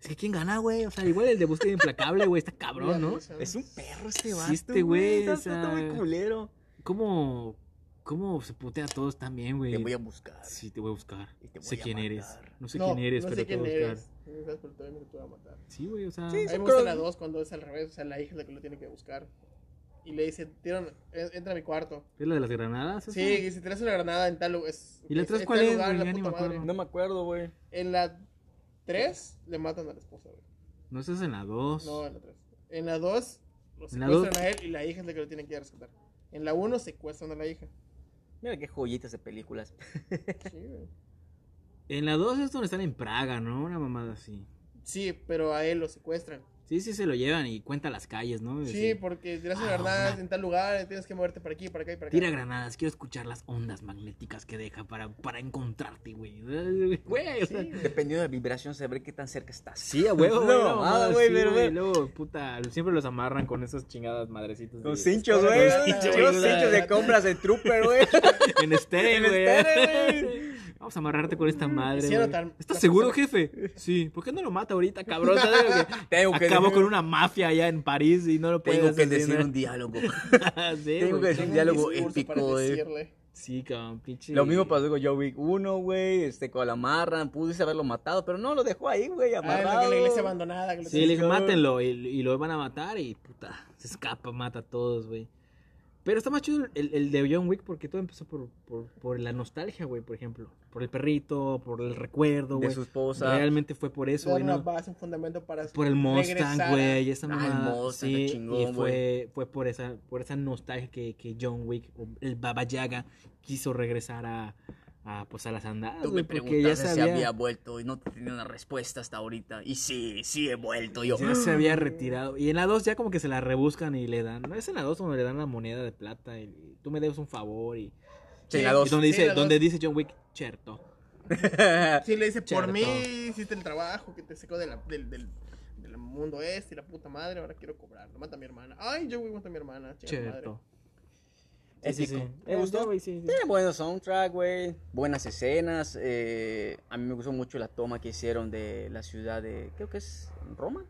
Es que ¿quién gana, güey? O sea, igual el de Búsqueda Implacable, güey. Está cabrón, ¿no? Es un perro este Sí, vato. este güey, Está, o sea, está muy culero. ¿Cómo, cómo se putea a todos también, güey? Te voy a buscar. Sí, te voy a buscar. Y te voy sé a quién eres. No sé No, quién eres, no pero sé te quién voy a buscar. eres. No sabes, pero todavía te voy a matar. Sí, güey, o sea. Sí, A mí sí, me gusta creo- la 2 cuando es al revés, o sea, la hija es la que lo tiene que buscar. Y le dice, "Tira- en- entra a mi cuarto. ¿Es la de las granadas? esa? Sí, y si traes una granada en tal lugar. Es, ¿Y la es- tres cuál es, lugar, la ni puta me acuerdo. No me acuerdo, güey. En la 3 le matan a la esposa, güey. No, esa es en la 2. No, en la 3. En la 2 lo En la secuestran a él y la hija es la que lo tiene que ir a rescatar. En la 1 secuestran a la hija. Mira qué joyitas de películas. Sí, güey. En la 2 es donde están en Praga, ¿no? Una mamada así. Sí, pero a él lo secuestran. Sí, sí, se lo llevan y cuenta las calles, ¿no? Sí, porque tiras una Ah, granada una- en tal lugar, tienes que moverte para aquí, para acá y para acá. Tira granadas, quiero escuchar las ondas magnéticas que deja para, para encontrarte, güey. *laughs* Güey, o sea. Dependiendo de la vibración, saber qué tan cerca estás. Sí, a huevo, *laughs* No, güey. mamada, güey, sí, pero, güey. güey. Luego, puta, siempre los amarran con esas chingadas madrecitas. Con de- cinchos, güey. cinchos, Los cinchos de compras de Trooper, güey. *laughs* En estéreo, En güey. Vamos a amarrarte con esta madre. Güey. tan- ¿Estás seguro, jefe? Sí. ¿Por qué no lo mata ahorita, cabrón? ¿Sabes lo que- Tengo que Acabó con una mafia allá en París y no lo puede Tengo que *laughs* decir un diálogo. sí, tengo güey. que decir- un diálogo épico, para güey. decirle. Sí, cabrón, pinche. Lo mismo pasó con John Wick 1, güey, este, con la amarran, pudiste haberlo matado, pero no, lo dejó ahí, güey, Ah, amarrado. la, la iglesia abandonada. que lo Sí, le dije, mátenlo y, y lo van a matar y puta, se escapa, mata a todos, güey. Pero está más chido el, el de John Wick porque todo empezó por, por, por la nostalgia, güey, por ejemplo. Por el perrito, por el recuerdo, de güey. su esposa. Realmente fue por eso, güey, una ¿no? base, un fundamento para Por el Mustang, güey, esa Ah. Mustang, sí, chingón, y fue, fue por esa, por esa nostalgia que, que John Wick, o el Baba Yaga, quiso regresar a, a, pues, a las andadas, Tú me preguntaste se si había, había vuelto y no te tenía una respuesta hasta ahorita. Y sí, sí he vuelto yo. ya se había retirado. Y en la 2 ya como que se la rebuscan y le dan, no es en la 2 donde le dan la moneda de plata y, y tú me debes un favor y, Sí, Sí, la y dos. donde Sí, dice, la donde dos. dice John Wick, cierto. *laughs* Sí, le dice, por Cierto. mí hiciste el trabajo que te sacó de la- del, del, del mundo este y la puta madre, ahora quiero cobrar. Lo mata a mi hermana. Ay, yo voy a matar a mi hermana. chinga Cierto. Épico. ¿Te gustó, güey? Sí, sí. Tiene buenos soundtrack, güey. Buenas escenas. eh, a mí me gustó mucho la toma que hicieron de la ciudad de. Creo que es Roma.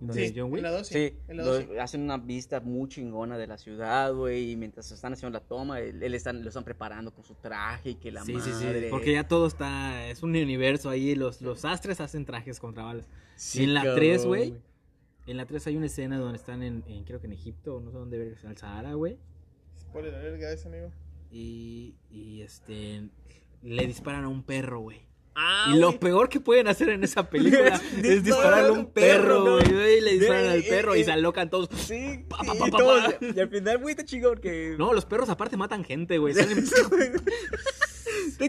¿Donde Sí, John Wick? en la 2 sí. Sí, en la lo- dos sí. hacen una vista muy chingona de la ciudad, güey. Y mientras están haciendo la toma, él, él están, lo están preparando con su traje y que la sí, sí, sí, porque ya todo está, es un universo ahí, los, los astres hacen trajes contra balas. Sí, y en la cabrón, 3, güey, en la 3 hay una escena donde están en, en, creo que en Egipto, no sé dónde ver, en el Sahara, güey, Spoiler alert, guys, amigo. y, y este, le disparan a un perro, güey. Ah, y lo peor que pueden hacer en esa película *laughs* es dispararle a un perro, ¿no? güey, y le disparan al perro eh, y eh, se alocan todos. Sí, Pa, pa, y, pa, pa, todos- pa. y al final, güey, está chingón porque... No, los perros aparte matan gente, *laughs* güey. Está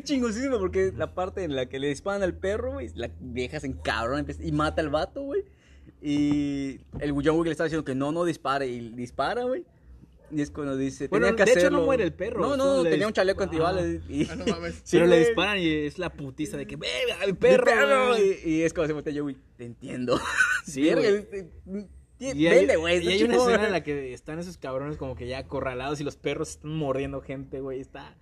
chingosísimo porque la parte en la que le disparan al perro, güey, la vieja se encabrona y mata al vato, güey. Y el John Wick le estaba diciendo que no, no dispare y dispara, güey. Y es cuando dice, Bueno, tenía que de hecho, no muere el perro, No, no, tenía un chaleco antibalas. Y... Ah, no mames. *laughs* Sí, pero le disparan y es la putiza de que, ¡ve, al Mi perro! perro, güey". Y, y es cuando se voltea yo, güey, te entiendo. *laughs* Sí, este, Y hay, Vende, güey. y hay una escena en la que están esos cabrones como que ya acorralados y los perros están mordiendo gente, güey. Está,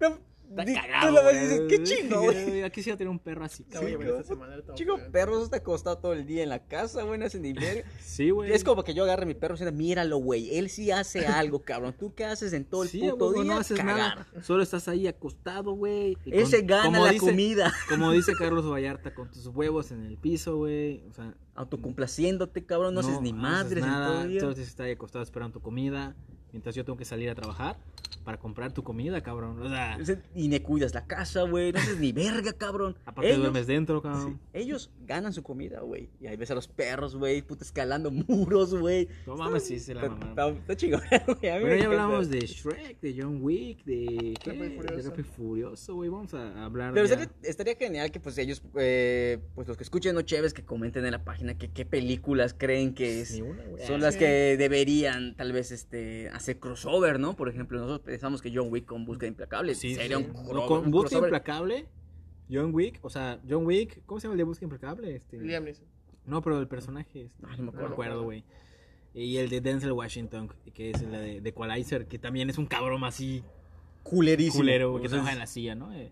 No, está di- cagado. Tú la ves y güey. dices, qué chingo, güey. Yo quisiera tener un perro así. A ver esta semana. tengo Chico, ver. perros está acostado todo el día en la casa, güey, no hace ni verga. *laughs* Sí, güey. Es como que yo agarre a mi perro y diga, míralo, güey, él sí hace algo, cabrón. ¿Tú qué haces en todo el Sí, puto güey, día? no haces Cagar. nada. Solo estás ahí acostado, güey. y Ese con- gana la dice- comida. *laughs* Como dice Carlos Vallarta, con tus huevos en el piso, güey. O sea, Autocomplaciéndote, cabrón, no, haces ni haces madres en todo nada. el día. Solo estar ahí acostado esperando tu comida. Mientras yo tengo que salir a trabajar para comprar tu comida, cabrón. O sea, Y ne cuidas la casa, güey, no haces ni verga, cabrón. aparte ellos, duermes dentro, sí, cabrón. ellos ganan su comida, güey. Y ahí ves a los perros, güey, puta, escalando muros, güey. No mames, sí, se la Está- mamaron. Está está chingón, *laughs* güey. me ya encanta. hablamos de Shrek, de John Wick, de. ¿qué? Rápido Furioso. Güey. Vamos a hablar Pero ya. estaría, estaría genial que pues ellos, eh, pues los que escuchen No Chéves, que comenten en la página que qué películas creen que es, Ni una, güey. son Ah, las que deberían tal vez este hacer crossover, ¿no? Por ejemplo, nosotros pensamos que John Wick con Búsqueda Implacable Sí, sería sí. un, No, cro- con crossover. Implacable, John Wick, o sea, John Wick, ¿cómo se llama el de Búsqueda Implacable? Este, Liam Neeson. No, pero el personaje, este, Ay, no me no me acuerdo. güey. Y el de Denzel Washington, que es la de, de Equalizer, que también es un cabrón así Culerísimo. culero, güey, que trabaja en la silla, ¿no? Eh,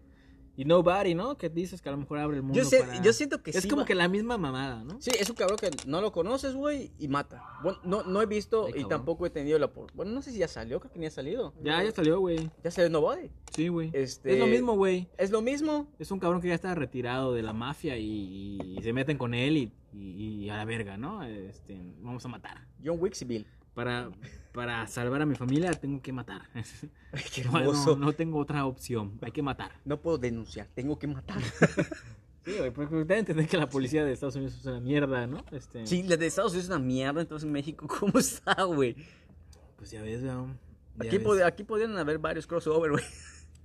y Nobody, ¿no? Que dices que a lo mejor abre el mundo yo, sé- para- yo siento que Es sí como va- que la misma mamada, ¿no? Sí, es un cabrón que no lo conoces, güey, y mata. Bueno, no, no he visto Ay, y tampoco he tenido la... por- Bueno, no sé si ya salió, creo que ni ha salido. Ya, ya salió, güey. Ya salió Nobody. Sí, güey. Este- Es lo mismo, güey. Es lo mismo. Es un cabrón que ya está retirado de la mafia y, y se meten con él y, y- y a la verga, ¿no? Este, vamos a matar. John civil. Para, para salvar a mi familia tengo que matar. *laughs* Ay, qué *laughs* No, hermoso. no, no tengo otra opción. Hay que matar. No puedo denunciar, tengo que matar. *laughs* Sí, güey, porque ustedes entienden que la policía de Estados Unidos es una mierda, ¿no? Este, Sí, la de Estados Unidos es una mierda, entonces México, ¿cómo está, güey? Pues ya ves, ya Aquí, ves. pod- aquí podrían haber varios crossover, güey.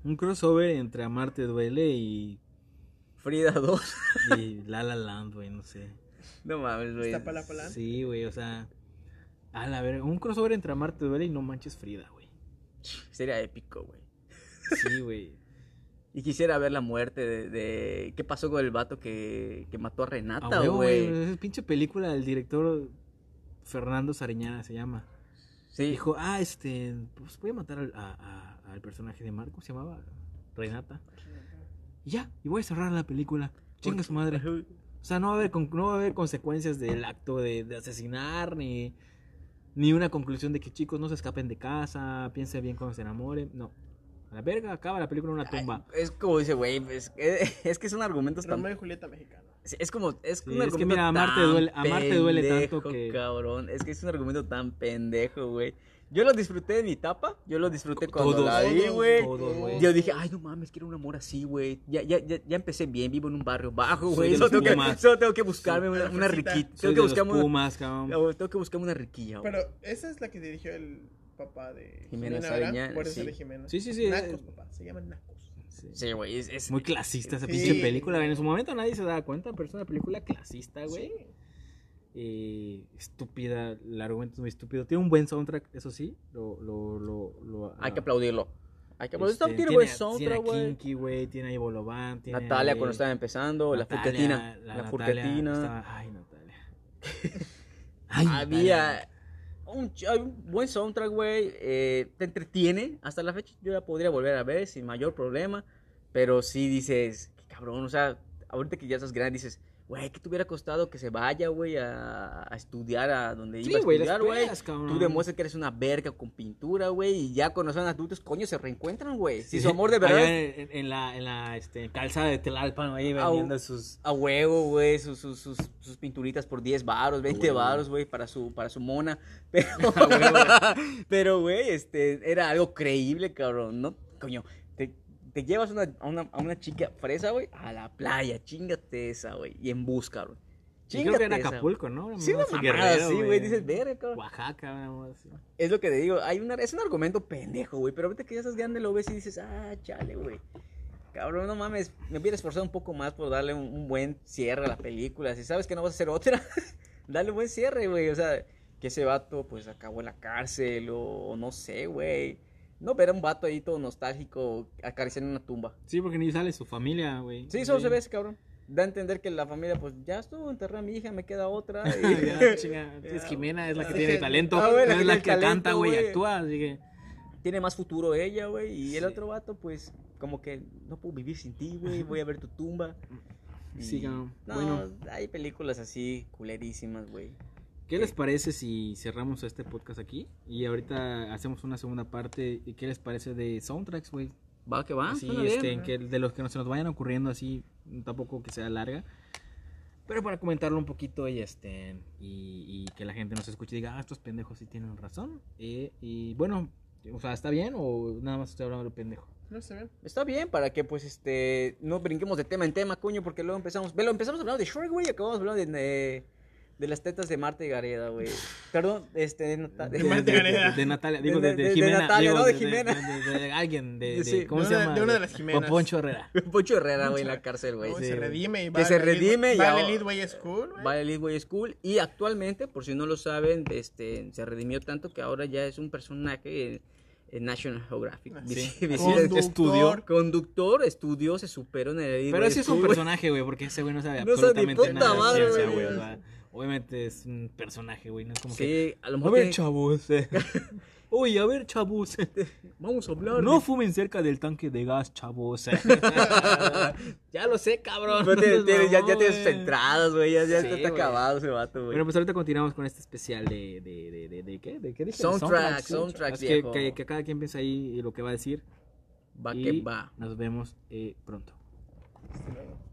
Un crossover entre Amarte Duele y, Frida 2. y La La Land, güey, no sé. No mames, güey. Está para la. Sí, güey, o sea... A la verga. Un crossover entre Amarte Duele y No Manches Frida, güey. Sería épico, güey. Sí, güey. Y quisiera ver la muerte de, de- ¿Qué pasó con el vato que, que mató a Renata, güey? güey. Esa pinche película del director Fernando Sariñana se llama. Sí. Dijo, ah, este, pues voy a matar al, a- a- al personaje de Marco, se llamaba Renata. Y ya, y voy a cerrar la película. Chinga su madre. O sea, no va a haber, no va a haber consecuencias del acto de, de asesinar, ni, ni una conclusión de que chicos no se escapen de casa, piensen bien cuando se enamoren. No. A la verga, acaba la película en una tumba. Es como dice, güey, es, *laughs* es que son argumentos tan... Romeo y Julieta mexicana. Sí, Es como, es Sí, un es que argumento mira, amarte tan duele- amarte duele tanto pendejo, que- cabrón, es que es un argumento tan pendejo, güey. Yo lo disfruté en mi etapa, yo lo disfruté cuando Todos, la vi, güey. Yo dije, ay, no mames, quiero un amor así, güey. Ya, ya, ya, ya empecé bien, vivo en un barrio bajo, güey. Solo, tengo que- Pumas. solo tengo que buscarme una, una riquita. Tengo que buscarme una, Pumas, güey, tengo que buscarme una riquilla, güey. Pero esa es la que dirigió el papá de Jimena Jimena, sí. Jimena. Sí, sí, sí. Nacos, papá. Se llaman Nacos. Sí. Sí, güey, es, es- Muy clasista esa Sí. pinche película. En su momento nadie se daba cuenta, pero es una película clasista, güey. Sí. Eh, estúpida, el argumento es muy estúpido. Tiene un buen soundtrack, eso sí. Lo, lo, lo, lo- hay que ah, aplaudirlo. Hay que aplaudirlo. este, tiene tiene, buen tiene soundtrack, a güey. Kinky, güey. Tiene a Ivo Loban, tiene Natalia a- cuando estaba empezando, la Natalia, furquetina. la La, Natalia furquetina. estaba- Ay, Natalia. *laughs* Ay, Natalia. Había un, ch- hay un buen soundtrack, güey. eh, te entretiene. Hasta la fecha yo la podría volver a ver sin mayor problema. Pero sí dices, qué cabrón. O sea, ahorita que ya estás grande, dices, güey, ¿qué te hubiera costado que se vaya, güey, a, a estudiar a donde Sí, iba a estudiar, güey? Tú demuestras que eres una verga con pintura, güey. Y ya cuando son adultos, coño, se reencuentran, güey. Si Sí, su amor de verdad. En, en la, en la este, calzada de Telalpan, ahí vendiendo sus. A huevo, güey, sus, sus, sus, sus pinturitas por 10 varos, 20 huevo. varos, güey, para su, para su mona. *laughs* Pero, pero, güey, este, era algo creíble, cabrón, ¿no? Coño, te, llevas una- a, una, a una chica fresa, güey, a la playa, chingate esa, güey, y en bus, cabrón. Y creo que esa, Acapulco, ¿no? Sí, una mamada así, güey, dices, verga, cabrón. Oaxaca, una mamada así. Es lo que te digo, hay una, es un argumento pendejo, güey, pero ahorita que ya estás grande lo ves y dices, ah, chale, güey. Cabrón, no mames, me hubiera esforzado un poco más por darle un, un buen cierre a la película. Si sabes que no vas a hacer otra, *laughs* dale un buen cierre, güey. O sea, que ese vato pues acabó en la cárcel o, o no sé, güey. No ver a un vato ahí todo nostálgico acariciando una tumba. Sí, porque ni sale su familia, güey. Sí, solo se ve ese cabrón. Da a entender que la familia, pues ya estuvo, enterré a mi hija, me queda otra. *laughs* y- Ya, *laughs* chinga, Es Jimena, es la que tiene talento. Ah, la es que la que canta, talento, güey, actúa. Así que. tiene más futuro ella, güey. Y el otro vato, pues, como que no puedo vivir sin ti, güey. Voy a ver tu tumba. Sí, Y-. No, Bueno. hay películas así culerísimas, güey. ¿Qué les parece si cerramos este podcast aquí? Y ahorita hacemos una segunda parte. ¿Y qué les parece de soundtracks, güey? Va que va. bien. este, en que de los que no se nos vayan ocurriendo así, tampoco que sea larga. Pero para comentarlo un poquito y este y, y que la gente nos escuche y diga, ah, estos pendejos sí tienen razón. Eh, y bueno, o sea, ¿está bien o nada más estoy hablando de pendejo? No está bien. Está bien para que, pues, este, no brinquemos de tema en tema, coño, porque luego empezamos, ve, lo empezamos hablando de Shrek, güey, y acabamos hablando de, de, de las tetas de Marta y Gareda, güey. *laughs* Perdón, este, de, Nata- de- De, Marta de- Gareda. de- de Natalia, digo, De- de, de de- de Jimena. Natalia, digo, no, de de, Jimena. de- de alguien, de, de- Sí, ¿cómo de se una- llama? de una de las Jimenas. Poncho Herrera. *laughs* Poncho Herrera, güey, en la cárcel, güey. No, sí, se redime y Que se redime y Va ahora- al Elite Way School, güey. Vale, Elite Way School. Y actualmente, por si no lo saben, este, se redimió tanto que ahora ya es un personaje National Geographic. Ah, sí. *laughs* Conductor. estudió. Conductor, estudió, se superó en el Pero ese es un personaje, güey, porque ese güey no sabe No sabe ni absolutamente puta nada de madre, ciencia, güey. Obviamente es un personaje, güey, no es como que... Sí, a lo A mejor ver, tiene- chavos. eh. *laughs* *laughs* Uy, a ver, chavos. *laughs* vamos a hablar. No fumen cerca del tanque de gas, chavos. ya lo sé, cabrón. Ya, ya mamó, tiene sus güey. entradas, güey. Ya, ya Sí, está, acabado ese vato, güey. Bueno, pues ahorita continuamos con este especial de, de, de, de, de ¿qué? ¿De qué dije? Soundtracks, Así que, viejo. que, que cada quien piense ahí lo que va a decir. va y que va. Nos vemos eh, pronto. Hasta luego.